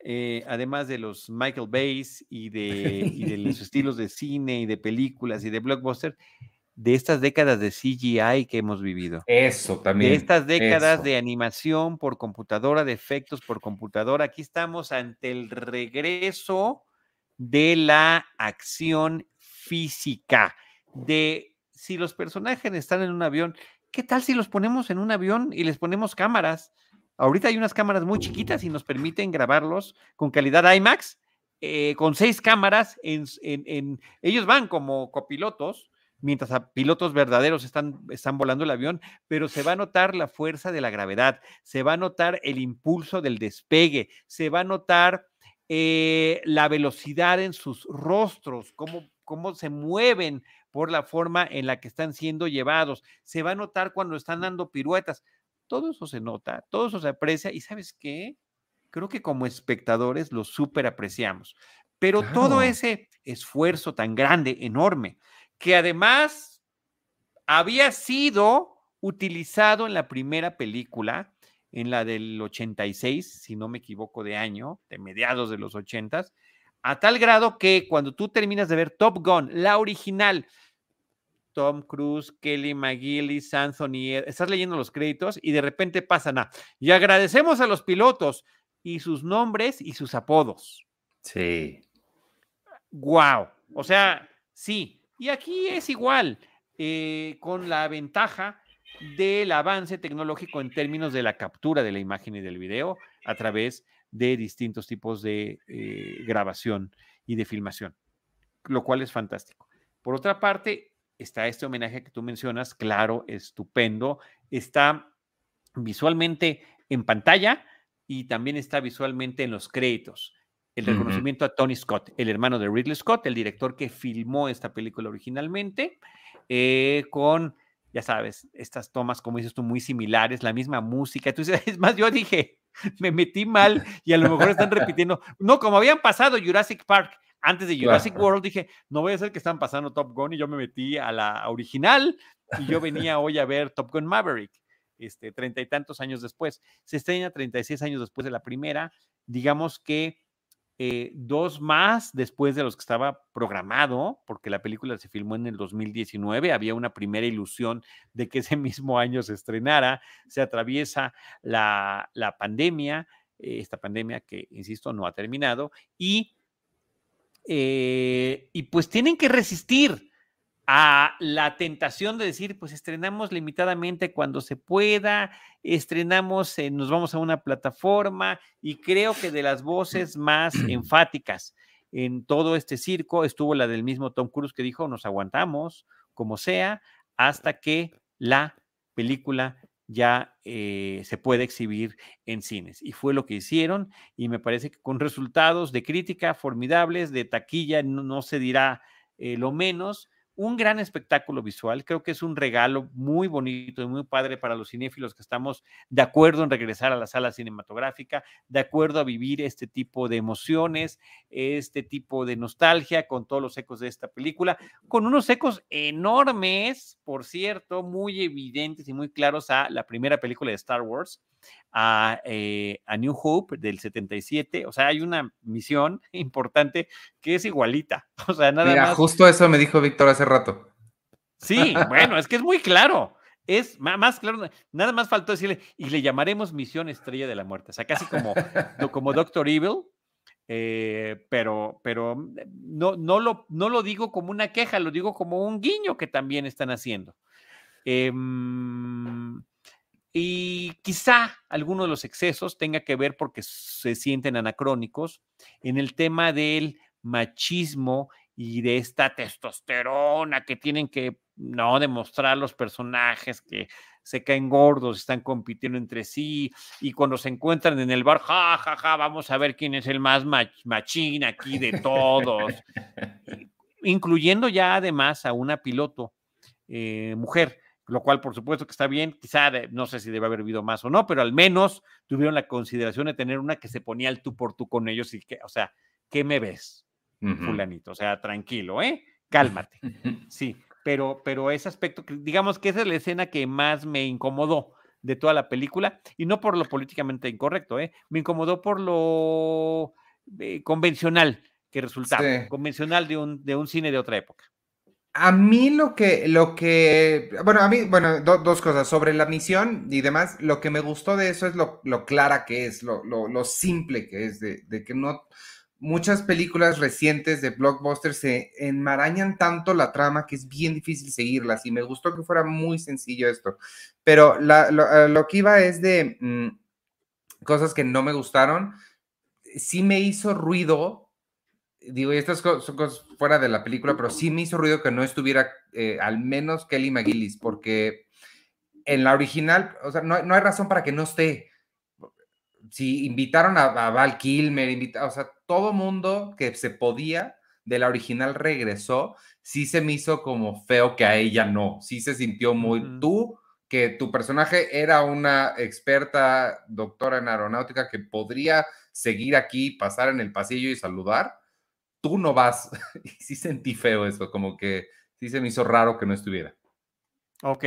eh, además de los Michael Bays y de, y de los estilos de cine y de películas y de blockbuster, de estas décadas de CGI que hemos vivido. Eso también. De estas décadas de animación por computadora, de efectos por computadora. Aquí estamos ante el regreso de la acción física, de si los personajes están en un avión, ¿qué tal si los ponemos en un avión y les ponemos cámaras? Ahorita hay unas cámaras muy chiquitas y nos permiten grabarlos con calidad IMAX, eh, con seis cámaras. En, ellos van como copilotos, mientras a pilotos verdaderos están, están volando el avión, pero se va a notar la fuerza de la gravedad, se va a notar el impulso del despegue, se va a notar eh, la velocidad en sus rostros, cómo, cómo se mueven por la forma en la que están siendo llevados. Se va a notar cuando están dando piruetas. Todo eso se nota, todo eso se aprecia y sabes qué? Creo que como espectadores lo súper apreciamos. Pero todo ese esfuerzo tan grande, enorme, que además había sido utilizado en la primera película, en la del 86, si no me equivoco de año, de mediados de los 80, a tal grado que cuando tú terminas de ver Top Gun, la original, Tom Cruise, Kelly McGillis, Anthony, estás leyendo los créditos y de repente pasan a, y agradecemos a los pilotos y sus nombres y sus apodos. Sí. Wow. O sea, sí. Y aquí es igual, eh, con la ventaja del avance tecnológico en términos de la captura de la imagen y del video a través de distintos tipos de eh, grabación y de filmación, lo cual es fantástico. Por otra parte, está este homenaje que tú mencionas, claro, estupendo, está visualmente en pantalla y también está visualmente en los créditos. El reconocimiento a Tony Scott, el hermano de Ridley Scott, el director que filmó esta película originalmente, eh, con, ya sabes, estas tomas, como dices tú, muy similares, la misma música. Entonces, es más, yo dije, me metí mal y a lo mejor están repitiendo, no, como habían pasado Jurassic Park, antes de Jurassic World dije, no voy a ser que están pasando Top Gun y yo me metí a la original y yo venía hoy a ver Top Gun Maverick, este, treinta y tantos años después. Se estrena 36 años después de la primera, digamos que eh, dos más después de los que estaba programado, porque la película se filmó en el 2019, había una primera ilusión de que ese mismo año se estrenara, se atraviesa la, la pandemia, esta pandemia que, insisto, no ha terminado, y eh, y pues tienen que resistir a la tentación de decir, pues estrenamos limitadamente cuando se pueda, estrenamos, nos vamos a una plataforma y creo que de las voces más enfáticas en todo este circo estuvo la del mismo Tom Cruise que dijo, nos aguantamos como sea hasta que la película ya eh, se puede exhibir en cines. Y fue lo que hicieron y me parece que con resultados de crítica formidables, de taquilla, no, se dirá eh, lo menos, un gran espectáculo visual. Creo que es un regalo muy bonito y muy padre para los cinéfilos que estamos de acuerdo en regresar a la sala cinematográfica, de acuerdo a vivir este tipo de emociones, este tipo de nostalgia con todos los ecos de esta película, con unos ecos enormes, por cierto, muy evidentes y muy claros a la primera película de Star Wars a, eh, a, New Hope del 77. O sea, hay una misión importante que es igualita. O sea, nada Mira, justo eso me dijo Víctor hace rato. Sí, bueno, es que es muy claro. Es más claro, nada más faltó decirle, y le llamaremos Misión Estrella de la Muerte. O sea, casi como, como Doctor Evil, eh, pero, pero no, no, lo, no lo digo como una queja, lo digo como un guiño que también están haciendo. Eh, y quizá alguno de los excesos tenga que ver porque se sienten anacrónicos en el tema del machismo y de esta testosterona que tienen que no demostrar los personajes que se caen gordos, están compitiendo entre sí y cuando se encuentran en el bar, ja, ja, ja, vamos a ver quién es el más machín aquí de todos, incluyendo ya además a una piloto eh, mujer lo cual por supuesto que está bien, quizá no sé si debe haber habido más o no, pero al menos tuvieron la consideración de tener una que se ponía al tú por tú con ellos y que, o sea, ¿qué me ves, fulanito? O sea, tranquilo, ¿eh? Cálmate. Sí, pero, pero ese aspecto, digamos que esa es la escena que más me incomodó de toda la película, y no por lo políticamente incorrecto, ¿eh? Me incomodó por lo eh, convencional que resultaba, convencional de un, de un cine de otra época. A mí lo que, lo que, bueno, a mí, bueno, dos cosas, sobre la misión y demás, lo que me gustó de eso es lo, lo clara que es, lo, lo, simple que es, de, de, que no, muchas películas recientes de blockbuster se enmarañan tanto la trama que es bien difícil seguirlas y me gustó que fuera muy sencillo esto, pero la, lo, que iba es de... Mm, cosas que no me gustaron. Sí me hizo ruido, digo, y estas son cosas fuera de la película, pero sí me hizo ruido que no estuviera eh, al menos Kelly McGillis, porque en la original, o sea, no, hay razón para que no esté. Si invitaron a, Val Kilmer, o sea, todo mundo que se podía de la original regresó, sí se me hizo como feo que a ella no, sí se sintió muy tú, que tu personaje era una experta doctora en aeronáutica que podría seguir aquí, pasar en el pasillo y saludar, tú no vas. y sí sentí feo eso, como que sí se me hizo raro que no estuviera. Ok.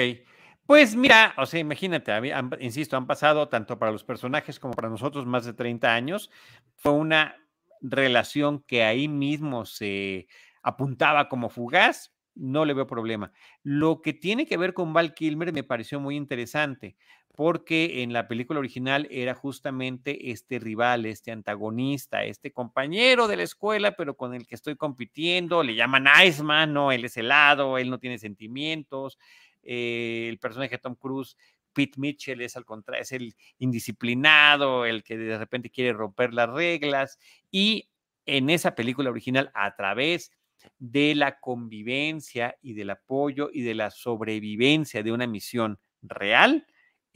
Pues mira, o sea, imagínate, insisto, han pasado tanto para los personajes como para nosotros más de 30 años. Fue una relación que ahí mismo se apuntaba como fugaz, no le veo problema. Lo que tiene que ver con Val Kilmer me pareció muy interesante, porque en la película original era justamente este rival, este antagonista, este compañero de la escuela, pero con el que estoy compitiendo, le llaman Iceman, no, él es helado, él no tiene sentimientos. Eh, el personaje de Tom Cruise Pete Mitchell es al contrario, es el indisciplinado, el que de repente quiere romper las reglas. Y en esa película original, a través de la convivencia y del apoyo y de la sobrevivencia de una misión real,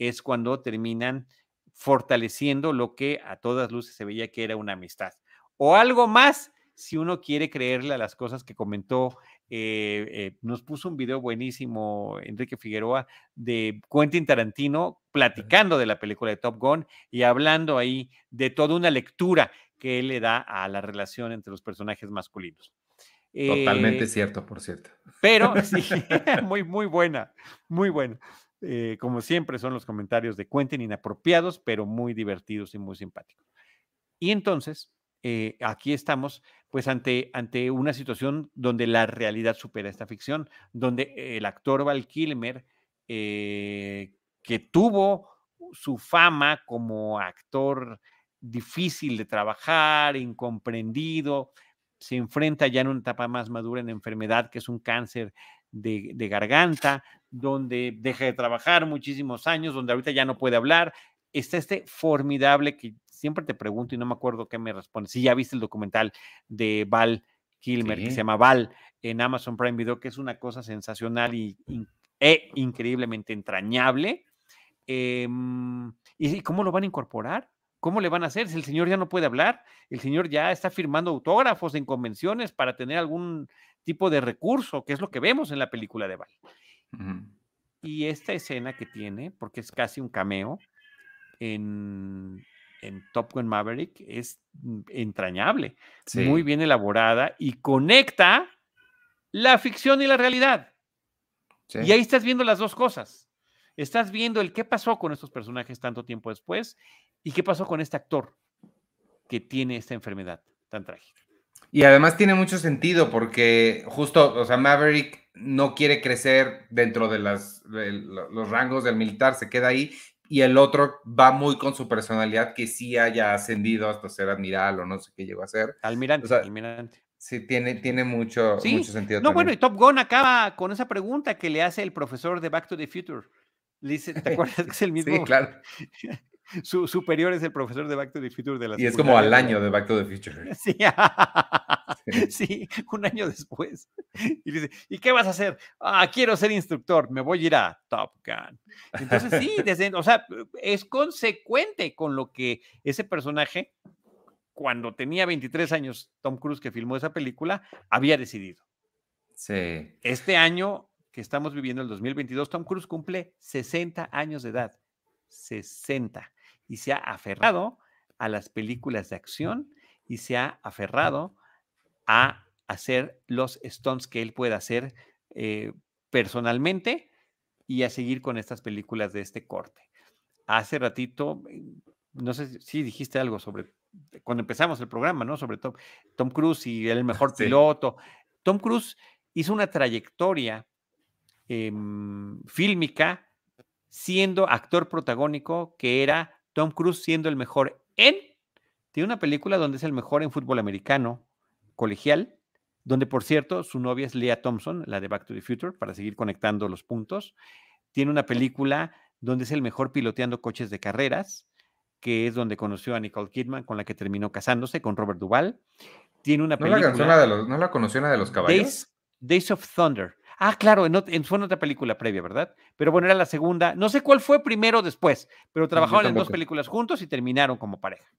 es cuando terminan fortaleciendo lo que a todas luces se veía que era una amistad. O algo más, si uno quiere creerle a las cosas que comentó eh, eh, nos puso un video buenísimo, Enrique Figueroa, de Quentin Tarantino platicando de la película de Top Gun y hablando ahí de toda una lectura que él le da a la relación entre los personajes masculinos. Totalmente eh, cierto, por cierto. Pero sí, muy, muy buena, muy buena. Como siempre son los comentarios de Quentin inapropiados, pero muy divertidos y muy simpáticos. Y entonces, eh, aquí estamos pues ante, ante una situación donde la realidad supera esta ficción, donde el actor Val Kilmer, eh, que tuvo su fama como actor difícil de trabajar, incomprendido, se enfrenta ya en una etapa más madura en enfermedad, que es un cáncer de, garganta, donde deja de trabajar muchísimos años, donde ahorita ya no puede hablar. Está este formidable que siempre te pregunto y no me acuerdo qué me responde. Si ya viste el documental de Val Kilmer, que se llama Val, en Amazon Prime Video, que es una cosa sensacional y, e increíblemente entrañable. Em, ¿Y cómo lo van a incorporar? ¿Cómo le van a hacer? Si el señor ya no puede hablar, el señor ya está firmando autógrafos en convenciones para tener algún tipo de recurso, que es lo que vemos en la película de Val. Y esta escena que tiene, porque es casi un cameo, en, en Top Gun Maverick es entrañable, muy bien elaborada y conecta la ficción y la realidad. Y ahí estás viendo las dos cosas. Estás viendo el qué pasó con estos personajes tanto tiempo después y qué pasó con este actor que tiene esta enfermedad tan trágica. Y además tiene mucho sentido porque justo, o sea, Maverick no quiere crecer dentro de, las, de los rangos del militar, se queda ahí y el otro va muy con su personalidad que sí haya ascendido hasta ser admiral o no sé qué llegó a ser. Almirante, almirante. Sí, tiene, tiene mucho, mucho sentido. No, bueno, y Top Gun acaba con esa pregunta que le hace el profesor de Back to the Future. Le dice, ¿te acuerdas que es el mismo? Sí, claro. Su superior es el profesor de Back to the Future de la Y es como al año de Back to the Future. Sí. sí. un año después. Y dice, ¿y qué vas a hacer? Ah, quiero ser instructor, me voy a ir a Top Gun. Entonces sí, desde, o sea, es consecuente con lo que ese personaje, cuando tenía 23 años, Tom Cruise, que filmó esa película, había decidido. Sí. Este año que estamos viviendo, el 2022, Tom Cruise cumple 60 años de edad. 60 y se ha aferrado a las películas de acción y se ha aferrado a hacer los stunts que él pueda hacer eh, personalmente y a seguir con estas películas de este corte. Hace ratito, no sé si dijiste algo sobre, cuando empezamos el programa, ¿no? Sobre Tom, Tom Cruise y el mejor piloto. Tom Cruise hizo una trayectoria em, fílmica siendo actor protagónico que era Tom Cruise siendo el mejor en. Tiene una película donde es el mejor en fútbol americano colegial, donde por cierto su novia es Leah Thompson, la de Back to the Future, para seguir conectando los puntos. Tiene una película donde es el mejor piloteando coches de carreras. que es donde conoció a Nicole Kidman, con la que terminó casándose, con Robert Duvall. Tiene una ¿No película. La ¿No la conoció una de los caballos? Days, of Thunder. Ah, claro, en, fue en otra película previa, ¿verdad? Pero bueno, era la segunda. No sé cuál fue primero o después, pero trabajaron en dos películas juntos y terminaron como pareja.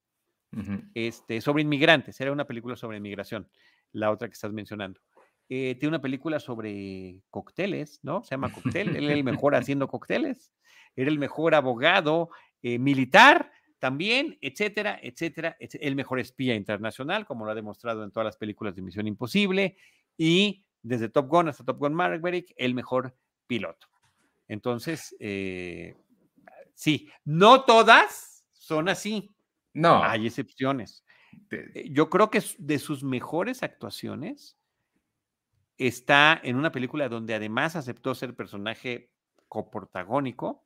este, sobre inmigrantes, era una película sobre inmigración, la otra que estás mencionando. Eh, tiene una película sobre cócteles, ¿no? Se llama Cóctel. Él era el mejor haciendo cócteles. Era el mejor abogado eh, militar también, etcétera, etcétera, El mejor espía internacional, como lo ha demostrado en todas las películas de Misión Imposible. Y desde Top Gun hasta Top Gun Maverick, el mejor piloto. Entonces, eh, sí, no todas son así. No. Hay excepciones. Yo creo que de sus mejores actuaciones está en una película donde además aceptó ser personaje coprotagónico,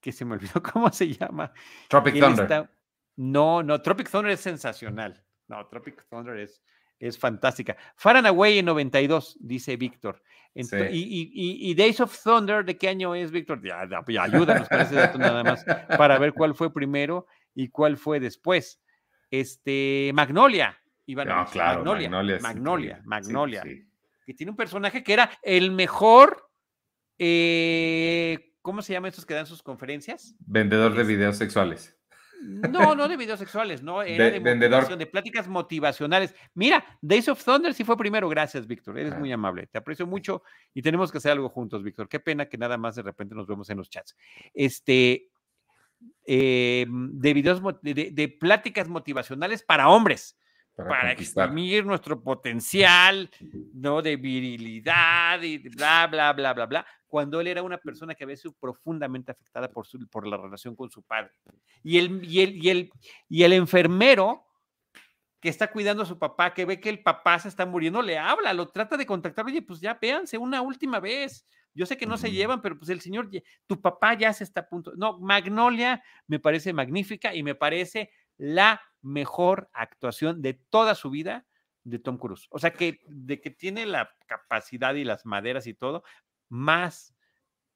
que se me olvidó cómo se llama. Tropic Thunder. no, no, Tropic Thunder es sensacional. No, Tropic Thunder es, es fantástica. Far and Away en 92, dice Víctor. Y, Days of Thunder, ¿de qué año es, Víctor? Ya, ya, ayúdanos con ese dato nada más para ver cuál fue primero y cuál fue después. Este, Magnolia. Magnolia, Magnolia, Magnolia, Que tiene un personaje que era el mejor eh, ¿cómo se llama estos que dan sus conferencias? Vendedor de videos sexuales. No, no de videos sexuales, no, era de, vendedor. de pláticas motivacionales. Mira, Days of Thunder sí fue primero, gracias, Víctor, eres muy amable, te aprecio mucho y tenemos que hacer algo juntos, Víctor. Qué pena que nada más de repente nos vemos en los chats. Este, eh, de videos, de, pláticas motivacionales para hombres para, exprimir nuestro potencial, ¿no? De virilidad y bla, bla, bla, bla, bla, cuando él era una persona que había sido profundamente afectada por, su, por la relación con su padre. Y el, y, el, y, el, y el enfermero que está cuidando a su papá, que ve que el papá se está muriendo, le habla, lo trata de contactar, oye, pues ya véanse una última vez. Yo sé que no se llevan, pero pues el señor, tu papá ya se está a punto. No, Magnolia me parece magnífica y me parece la mejor actuación de toda su vida de Tom Cruise. O sea, que de que tiene la capacidad y las maderas y todo, más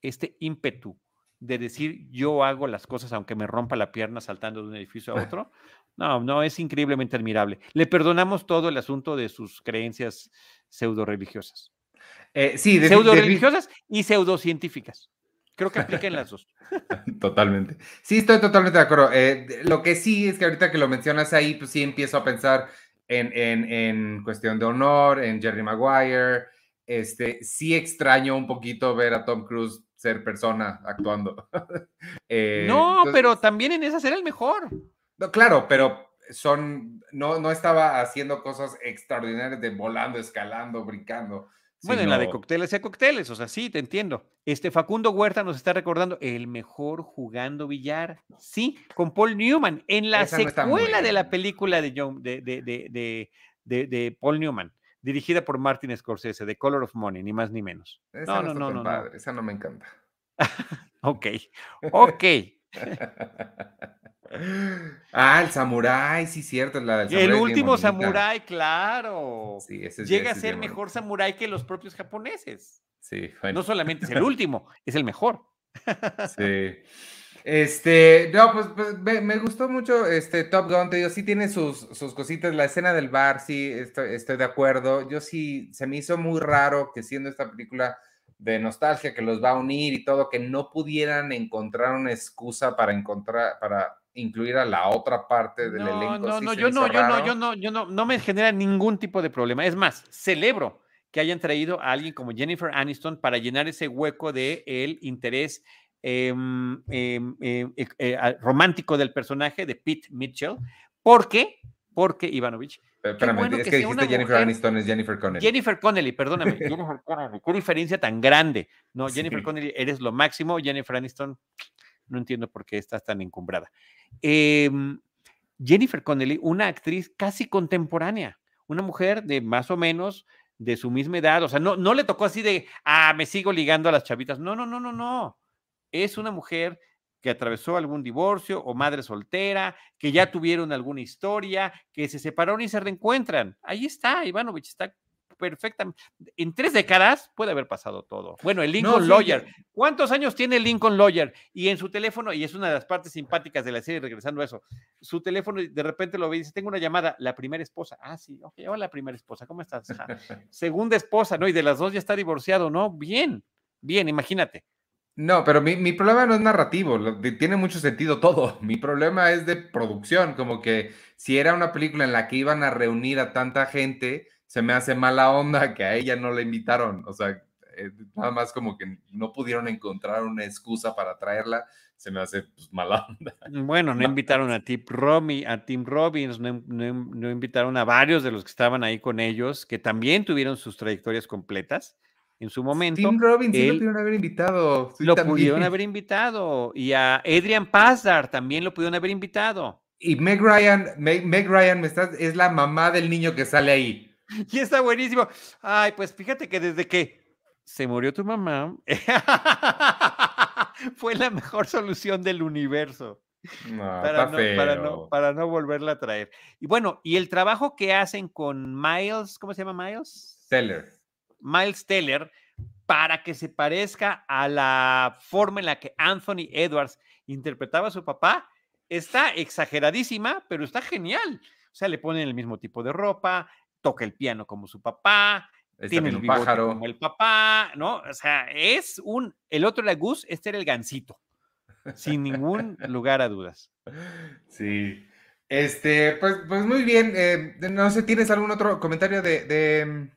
este ímpetu de decir yo hago las cosas aunque me rompa la pierna saltando de un edificio a otro. No, no, es increíblemente admirable. Le perdonamos todo el asunto de sus creencias pseudo religiosas. Eh, sí, pseudo religiosas y pseudocientíficas. Creo que apliquen las dos. totalmente. Sí, estoy totalmente de acuerdo. Eh, lo que sí es que ahorita que lo mencionas ahí, pues sí empiezo a pensar en, en, cuestión de honor, en Jerry Maguire. Este, sí extraño un poquito ver a Tom Cruise ser persona actuando. Eh, no, pero también en esa era el mejor. No, claro, pero son, no, no estaba haciendo cosas extraordinarias de volando, escalando, brincando. Bueno, en la de cócteles y cócteles, o sea, sí, te entiendo. Este Facundo Huerta nos está recordando el mejor jugando billar. Sí, con Paul Newman, en la secuela de la película de, de, de, Paul Newman, dirigida por Martin Scorsese, The Color of Money, ni más ni menos. no, no, no, no, Esa no me encanta. ok, ok. Ah, el samurái, sí, cierto. La del el último samurái, claro. Sí, ese Llega a ser mejor samurái que los propios japoneses. Sí, No solamente es el último, es el mejor. sí. Este, no, pues, pues me, gustó mucho este Top Gun, te digo, sí tiene sus, sus cositas, la escena del bar, sí, estoy, estoy de acuerdo. Yo sí, se me hizo muy raro que siendo esta película de nostalgia que los va a unir y todo, que no pudieran encontrar una excusa para encontrar, para incluir a la otra parte del elenco. No, no, yo no, yo no, yo no, yo no, no me genera ningún tipo de problema. Es más, celebro que hayan traído a alguien como Jennifer Aniston para llenar ese hueco de el interés em, em, em, eh, eh, romántico del personaje de Pete Mitchell, porque, porque Ivanovich. Espérame, es que, dijiste Jennifer Aniston, es Jennifer Connelly. Jennifer Connelly, perdóname, Jennifer Connelly, qué diferencia tan grande. No, Jennifer Connelly, eres lo máximo, Jennifer Aniston, no entiendo por qué estás tan encumbrada. Em, Jennifer Connelly, una actriz casi contemporánea, una mujer de más o menos de su misma edad, o sea, no, no le tocó así de, ah, me sigo ligando a las chavitas. No, no, no, no, no. Es una mujer que atravesó algún divorcio o madre soltera, que ya tuvieron alguna historia, que se separaron y se reencuentran. Ahí está, Ivanovich está perfectamente. En tres décadas puede haber pasado todo. Bueno, el Lincoln Lawyer. ¿Cuántos años tiene el Lincoln Lawyer? Y en su teléfono, y es una de las partes simpáticas de la serie, regresando a eso, su teléfono de repente lo ve y dice, tengo una llamada, la primera esposa. Ah, sí, ok, hola primera esposa, ¿cómo estás? Segunda esposa, ¿no? Y de las dos ya está divorciado, ¿no? Bien, bien, imagínate. No, pero mi, problema no es narrativo, tiene mucho sentido todo. Mi problema es de producción, como que si era una película en la que iban a reunir a tanta gente, se me hace mala onda que a ella no la invitaron. O sea, eh, nada más como que no pudieron encontrar una excusa para traerla, se me hace pues, mala onda. Bueno, no invitaron a Tim, Romy, a Tim Robbins, no, no invitaron a varios de los que estaban ahí con ellos, que también tuvieron sus trayectorias completas en su momento. Tim Robbins sí lo pudieron haber invitado. lo pudieron haber invitado. Y a Adrian Pazdar también lo pudieron haber invitado. Y Meg Ryan, Meg, Ryan me estás, es la mamá del niño que sale ahí. Y está buenísimo. Ay, pues fíjate que desde que se murió tu mamá, fue la mejor solución del universo. para, no, para, no, para no volverla a traer. Y bueno, y el trabajo que hacen con Miles, ¿cómo se llama Miles? Teller. Miles Teller para que se parezca a la forma en la que Anthony Edwards interpretaba a su papá, está exageradísima, pero está genial. O sea, le ponen el mismo tipo de ropa, toca el piano como su papá, tiene el pájaro como el papá, ¿no? O sea, es un, el otro era Gus, este era el gancito, sin ningún lugar a dudas. Sí. Este, pues, pues muy bien. Eh, no sé, ¿tienes algún otro comentario de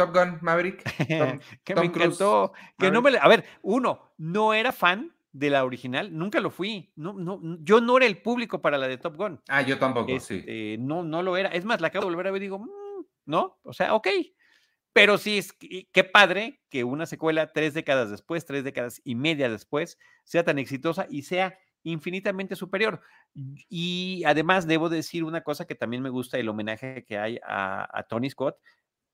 Top Gun Maverick. que me encantó. Que no me, a ver, uno, no era fan de la original, nunca lo fui. No, no, yo no era el público para la de Top Gun. Ah, yo tampoco, sí. Este, no, no lo era. Es más, la acabo de volver a ver y digo, mm, no, o sea, ok. Pero sí, es, qué padre que una secuela tres décadas después, tres décadas y media después, sea tan exitosa y sea infinitamente superior. Y además debo decir una cosa que también me gusta, el homenaje que hay a Tony Scott,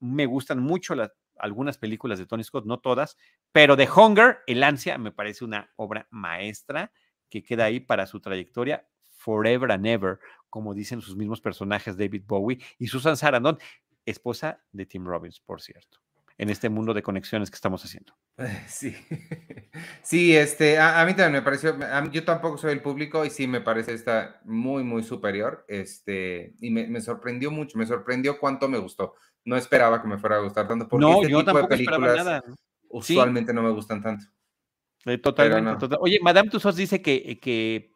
me gustan mucho algunas películas de Tony Scott, no todas, pero The Hunger, El Ansia, me parece una obra maestra que queda ahí para su trayectoria forever and ever, como dicen sus mismos personajes David Bowie y Susan Sarandon, esposa de Tim Robbins, por cierto, en este mundo de conexiones que estamos haciendo. Sí, sí, este, a, mí también me pareció, yo tampoco soy el público y sí me parece esta muy, muy superior, este, y me, me sorprendió mucho, me sorprendió cuánto me gustó no esperaba que me fuera a gustar tanto porque no, este yo tipo de películas nada. usualmente no me gustan tanto. Eh, totalmente, Oye, Madame Tussauds dice que, que,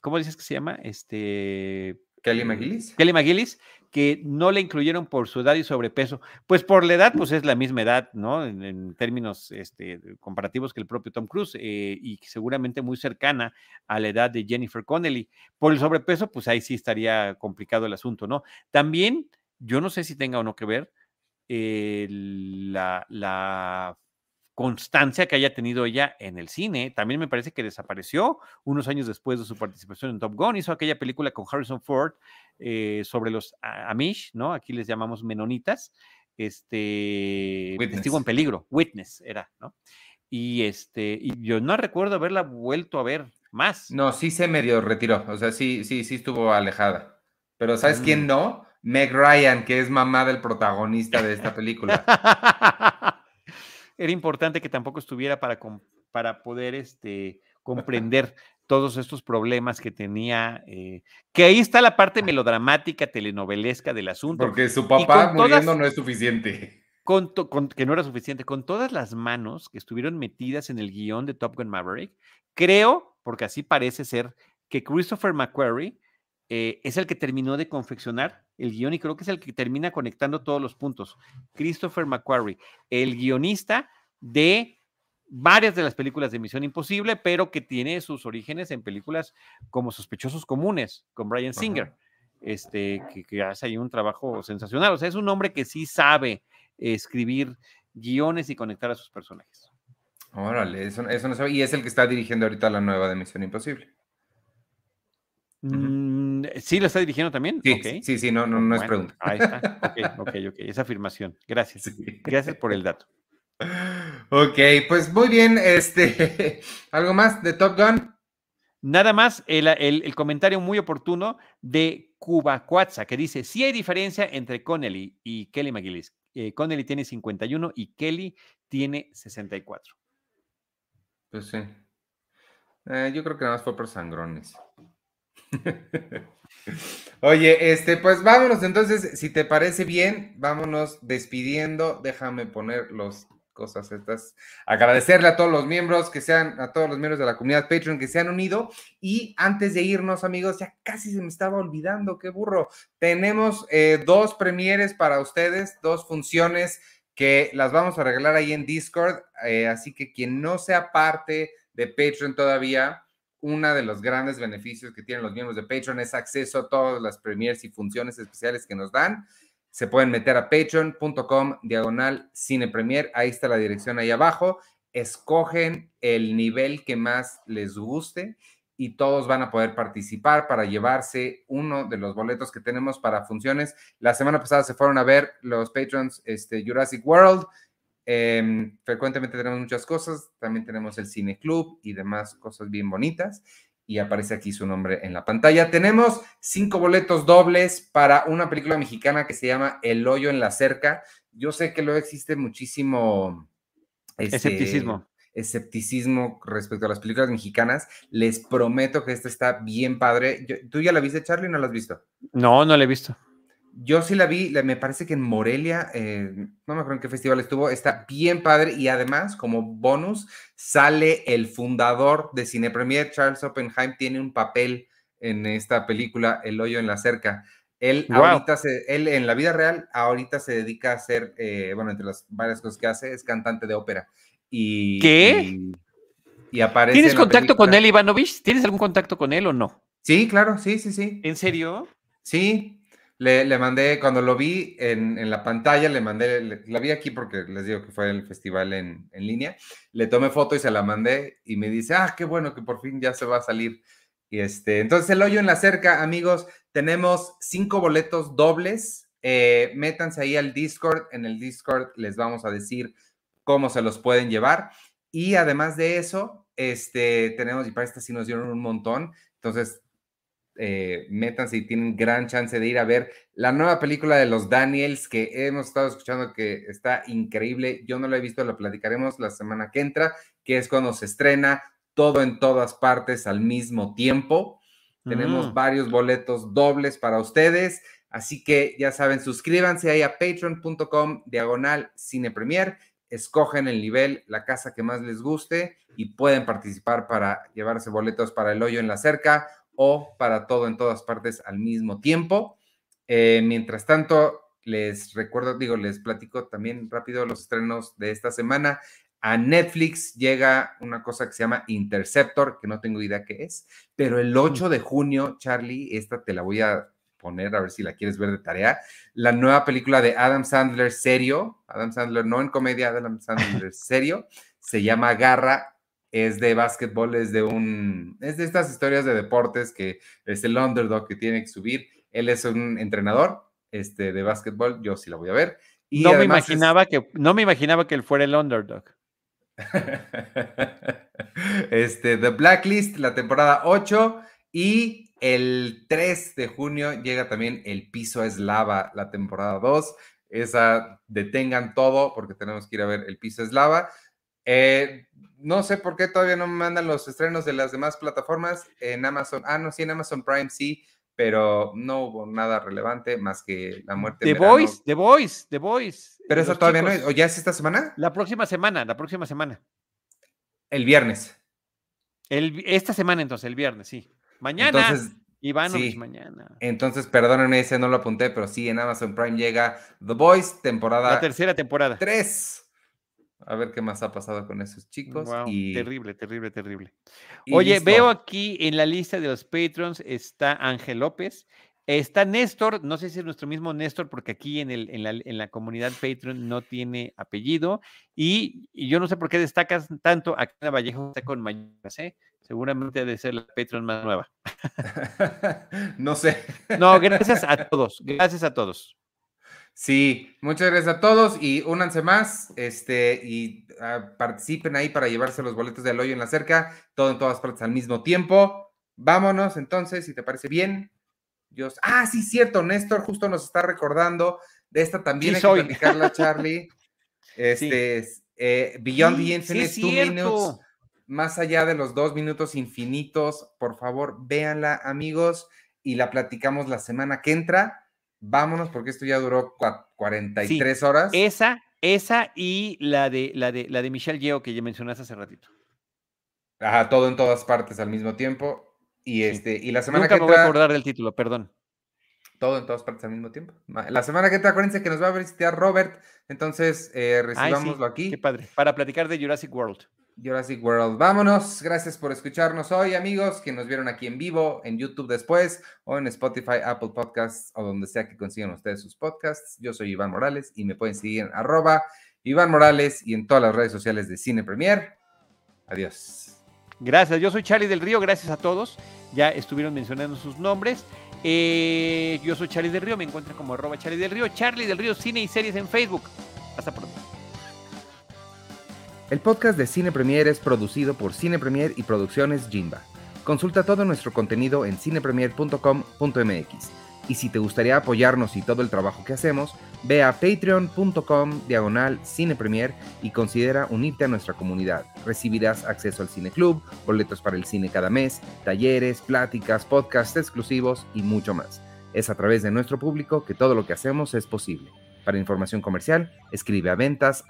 ¿cómo dices que se llama? Este... Kelly McGillis. Kelly McGillis, que no le incluyeron por su edad y sobrepeso. Pues por la edad, pues es la misma edad, ¿no? En, términos este, comparativos que el propio Tom Cruise eh, y seguramente muy cercana a la edad de Jennifer Connelly. Por el sobrepeso, pues ahí sí estaría complicado el asunto, ¿no? También yo no sé si tenga o no que ver eh, la, constancia que haya tenido ella en el cine. También me parece que desapareció unos años después de su participación en Top Gun. Hizo aquella película con Harrison Ford eh, sobre los Amish, ¿no? Aquí les llamamos menonitas. Este, testigo en peligro, Witness era, ¿no? Y este, y yo no recuerdo haberla vuelto a ver más. No, sí se medio retiró, o sea, sí, sí, sí estuvo alejada. Pero ¿sabes quién mm. no? Meg Ryan, que es mamá del protagonista de esta película. Era importante que tampoco estuviera para, para poder este, comprender todos estos problemas que tenía, eh, que ahí está la parte melodramática, telenovelesca del asunto. Porque su papá muriendo no es suficiente. Con, que no era suficiente, con todas las manos que estuvieron metidas en el guion de Top Gun Maverick, creo, porque así parece ser, que Christopher McQuarrie eh, es el que terminó de confeccionar el guion y creo que es el que termina conectando todos los puntos. Christopher McQuarrie, el guionista de varias de las películas de Misión Imposible, pero que tiene sus orígenes en películas como Sospechosos Comunes con Brian Singer, este, que, hace ahí un trabajo sensacional. O sea, es un hombre que sí sabe escribir guiones y conectar a sus personajes. Órale, eso, eso no sabe. Y es el que está dirigiendo ahorita la nueva de Misión Imposible. Mm, ¿Sí lo está dirigiendo también? Sí, sí, sí, no, no, no es pregunta. Ahí está. Ok, ok, ok. Esa afirmación. Gracias. Gracias por el dato. Ok, pues muy bien. Este, ¿algo más de Top Gun? Nada más el, comentario muy oportuno de Cuba Cuatza, que dice: Sí hay diferencia entre Connelly y Kelly McGillis. eh, Connelly tiene 51 y Kelly tiene 64. Pues sí. Eh, yo creo que nada más fue por sangrones. Oye, este, pues vámonos entonces, si te parece bien, vámonos despidiendo. Déjame poner los cosas estas. Agradecerle a todos los miembros que sean, a todos los miembros de la comunidad Patreon que se han unido. Y antes de irnos, amigos, ya casi se me estaba olvidando, qué burro. Tenemos eh, dos premieres para ustedes, dos funciones que las vamos a regalar ahí en Discord. Eh, así que quien no sea parte de Patreon todavía, uno de los grandes beneficios que tienen los miembros de Patreon es acceso a todas las premiers y funciones especiales que nos dan. Se pueden meter a patreon.com diagonal cine premier. Ahí está la dirección ahí abajo. Escogen el nivel que más les guste y todos van a poder participar para llevarse uno de los boletos que tenemos para funciones. La semana pasada se fueron a ver los patrons este, Jurassic World. Em, frecuentemente tenemos muchas cosas, también tenemos el Cine Club y demás cosas bien bonitas. Y aparece aquí su nombre en la pantalla. Tenemos cinco boletos dobles para una película mexicana que se llama El hoyo en la cerca. Yo sé que luego existe muchísimo este, escepticismo. Escepticismo respecto a las películas mexicanas. Les prometo que esta está bien padre. ¿Tú ya la viste, Charlie, o no la has visto? No, no la he visto. Yo sí la vi, me parece que en Morelia, eh, no me acuerdo en qué festival estuvo, está bien padre y además, como bonus, sale el fundador de Cine Premier, Charles Oppenheim, tiene un papel en esta película, El hoyo en la cerca. Él ahorita, se, él en la vida real, ahorita se dedica a hacer, eh, bueno, entre las varias cosas que hace, es cantante de ópera. Y, ¿Qué? Y, aparece. ¿Tienes contacto con él, Ivanovich? ¿Tienes algún contacto con él o no? Sí, claro, sí, sí, sí. ¿En serio? Sí, le, mandé, cuando lo vi en, la pantalla, le mandé, la vi aquí porque les digo que fue el festival en, línea, le tomé foto y se la mandé y me dice, ah, qué bueno que por fin ya se va a salir. Y este, entonces el hoyo en la cerca, amigos, tenemos cinco boletos dobles. Eh, métanse ahí al Discord, en el Discord les vamos a decir cómo se los pueden llevar. Y además de eso, este, tenemos, y para esta sí nos dieron un montón, entonces eh, métanse y tienen gran chance de ir a ver la nueva película de los Daniels que hemos estado escuchando que está increíble. Yo no la he visto, la platicaremos la semana que entra, que es cuando se estrena todo en todas partes al mismo tiempo. Tenemos mm. varios boletos dobles para ustedes. Así que ya saben, suscríbanse ahí a patreon.com diagonal cine premier, escogen el nivel, la casa que más les guste y pueden participar para llevarse boletos para el hoyo en la cerca o para todo en todas partes al mismo tiempo. Eh, mientras tanto, les recuerdo, digo, les platico también rápido los estrenos de esta semana. A Netflix llega una cosa que se llama Interceptor, que no tengo idea qué es, pero el 8 de junio, Charlie, esta te la voy a poner a ver si la quieres ver de tarea. La nueva película de Adam Sandler serio, Adam Sandler no en comedia, Adam Sandler serio, se llama Garra es de básquetbol, es de un, es de estas historias de deportes que es el underdog que tiene que subir. Él es un entrenador este, de básquetbol, yo sí la voy a ver. Y no me imaginaba que, no me imaginaba que él fuera el underdog. este, The Blacklist, la temporada 8 y el 3 de junio llega también El Piso es Lava, la temporada 2. Esa detengan todo porque tenemos que ir a ver El Piso es Lava. Eh, no sé por qué todavía no me mandan los estrenos de las demás plataformas. En Amazon, ah, no, sí, en Amazon Prime sí, pero no hubo nada relevante más que la muerte. The Voice, The Voice, The Voice. Pero eso todavía no es, ¿o ya es esta semana? La próxima semana, la próxima semana. El viernes. El, esta semana entonces, el viernes, sí. Mañana. Entonces, Iván, sí. mañana. Entonces, perdónenme, ese no lo apunté, pero sí, en Amazon Prime llega The Voice, temporada. La tercera temporada. Tres a ver qué más ha pasado con esos chicos. y... Terrible, terrible, terrible. Oye, veo aquí en la lista de los patrons está Ángel López, está Néstor, no sé si es nuestro mismo Néstor, porque aquí en, el, en, la, en la comunidad Patreon no tiene apellido, y, yo no sé por qué destacas tanto a Ana Vallejo está con Mañanas, ¿eh? Seguramente debe ser la Patreon más nueva. no sé. no, gracias a todos, gracias a todos. Sí, muchas gracias a todos y únanse más este, y ah, participen ahí para llevarse los boletos del hoyo en la cerca, todo en todas partes al mismo tiempo. Vámonos entonces, si te parece bien. Dios. Ah, sí, cierto, Néstor justo nos está recordando De esta también hay que platicarla, Charlie. Este, eh, Beyond the Infinite, Two Minutes, más allá de los dos minutos infinitos, por favor, véanla, amigos, y la platicamos la semana que entra. Vámonos, porque esto ya duró 43 horas. Esa, esa y la de, la de, la de Michelle Yeo que ya mencionaste hace ratito. Ajá, todo en todas partes al mismo tiempo. Y este, y la semana que entra. me voy a acordar del título, perdón todo en todas partes al mismo tiempo. La semana que entra, acuérdense que nos va a visitar Robert, entonces eh, recibámoslo aquí. Qué padre, para platicar de Jurassic World. Jurassic World. Vámonos, gracias por escucharnos hoy, amigos, que nos vieron aquí en vivo, en YouTube después, o en Spotify, Apple Podcasts, o donde sea que consigan ustedes sus podcasts. Yo soy Iván Morales y me pueden seguir en arroba Iván Morales y en todas las redes sociales de Cine Premier. Adiós. Gracias, yo soy Charlie del Río, gracias a todos. Ya estuvieron mencionando sus nombres. Eh, yo soy Charlie del Río, me encuentran como arroba Charlie del Río, Charlie del Río Cine y Series en Facebook. Hasta pronto. El podcast de Cine Premier es producido por Cine Premier y Producciones Jimba. Consulta todo nuestro contenido en cinepremier.com.mx. Y si te gustaría apoyarnos y todo el trabajo que hacemos, ve a patreon.com diagonal cinepremier y considera unirte a nuestra comunidad. Recibirás acceso al Cine Club, boletos para el cine cada mes, talleres, pláticas, podcasts exclusivos y mucho más. Es a través de nuestro público que todo lo que hacemos es posible. Para información comercial, escribe a ventas.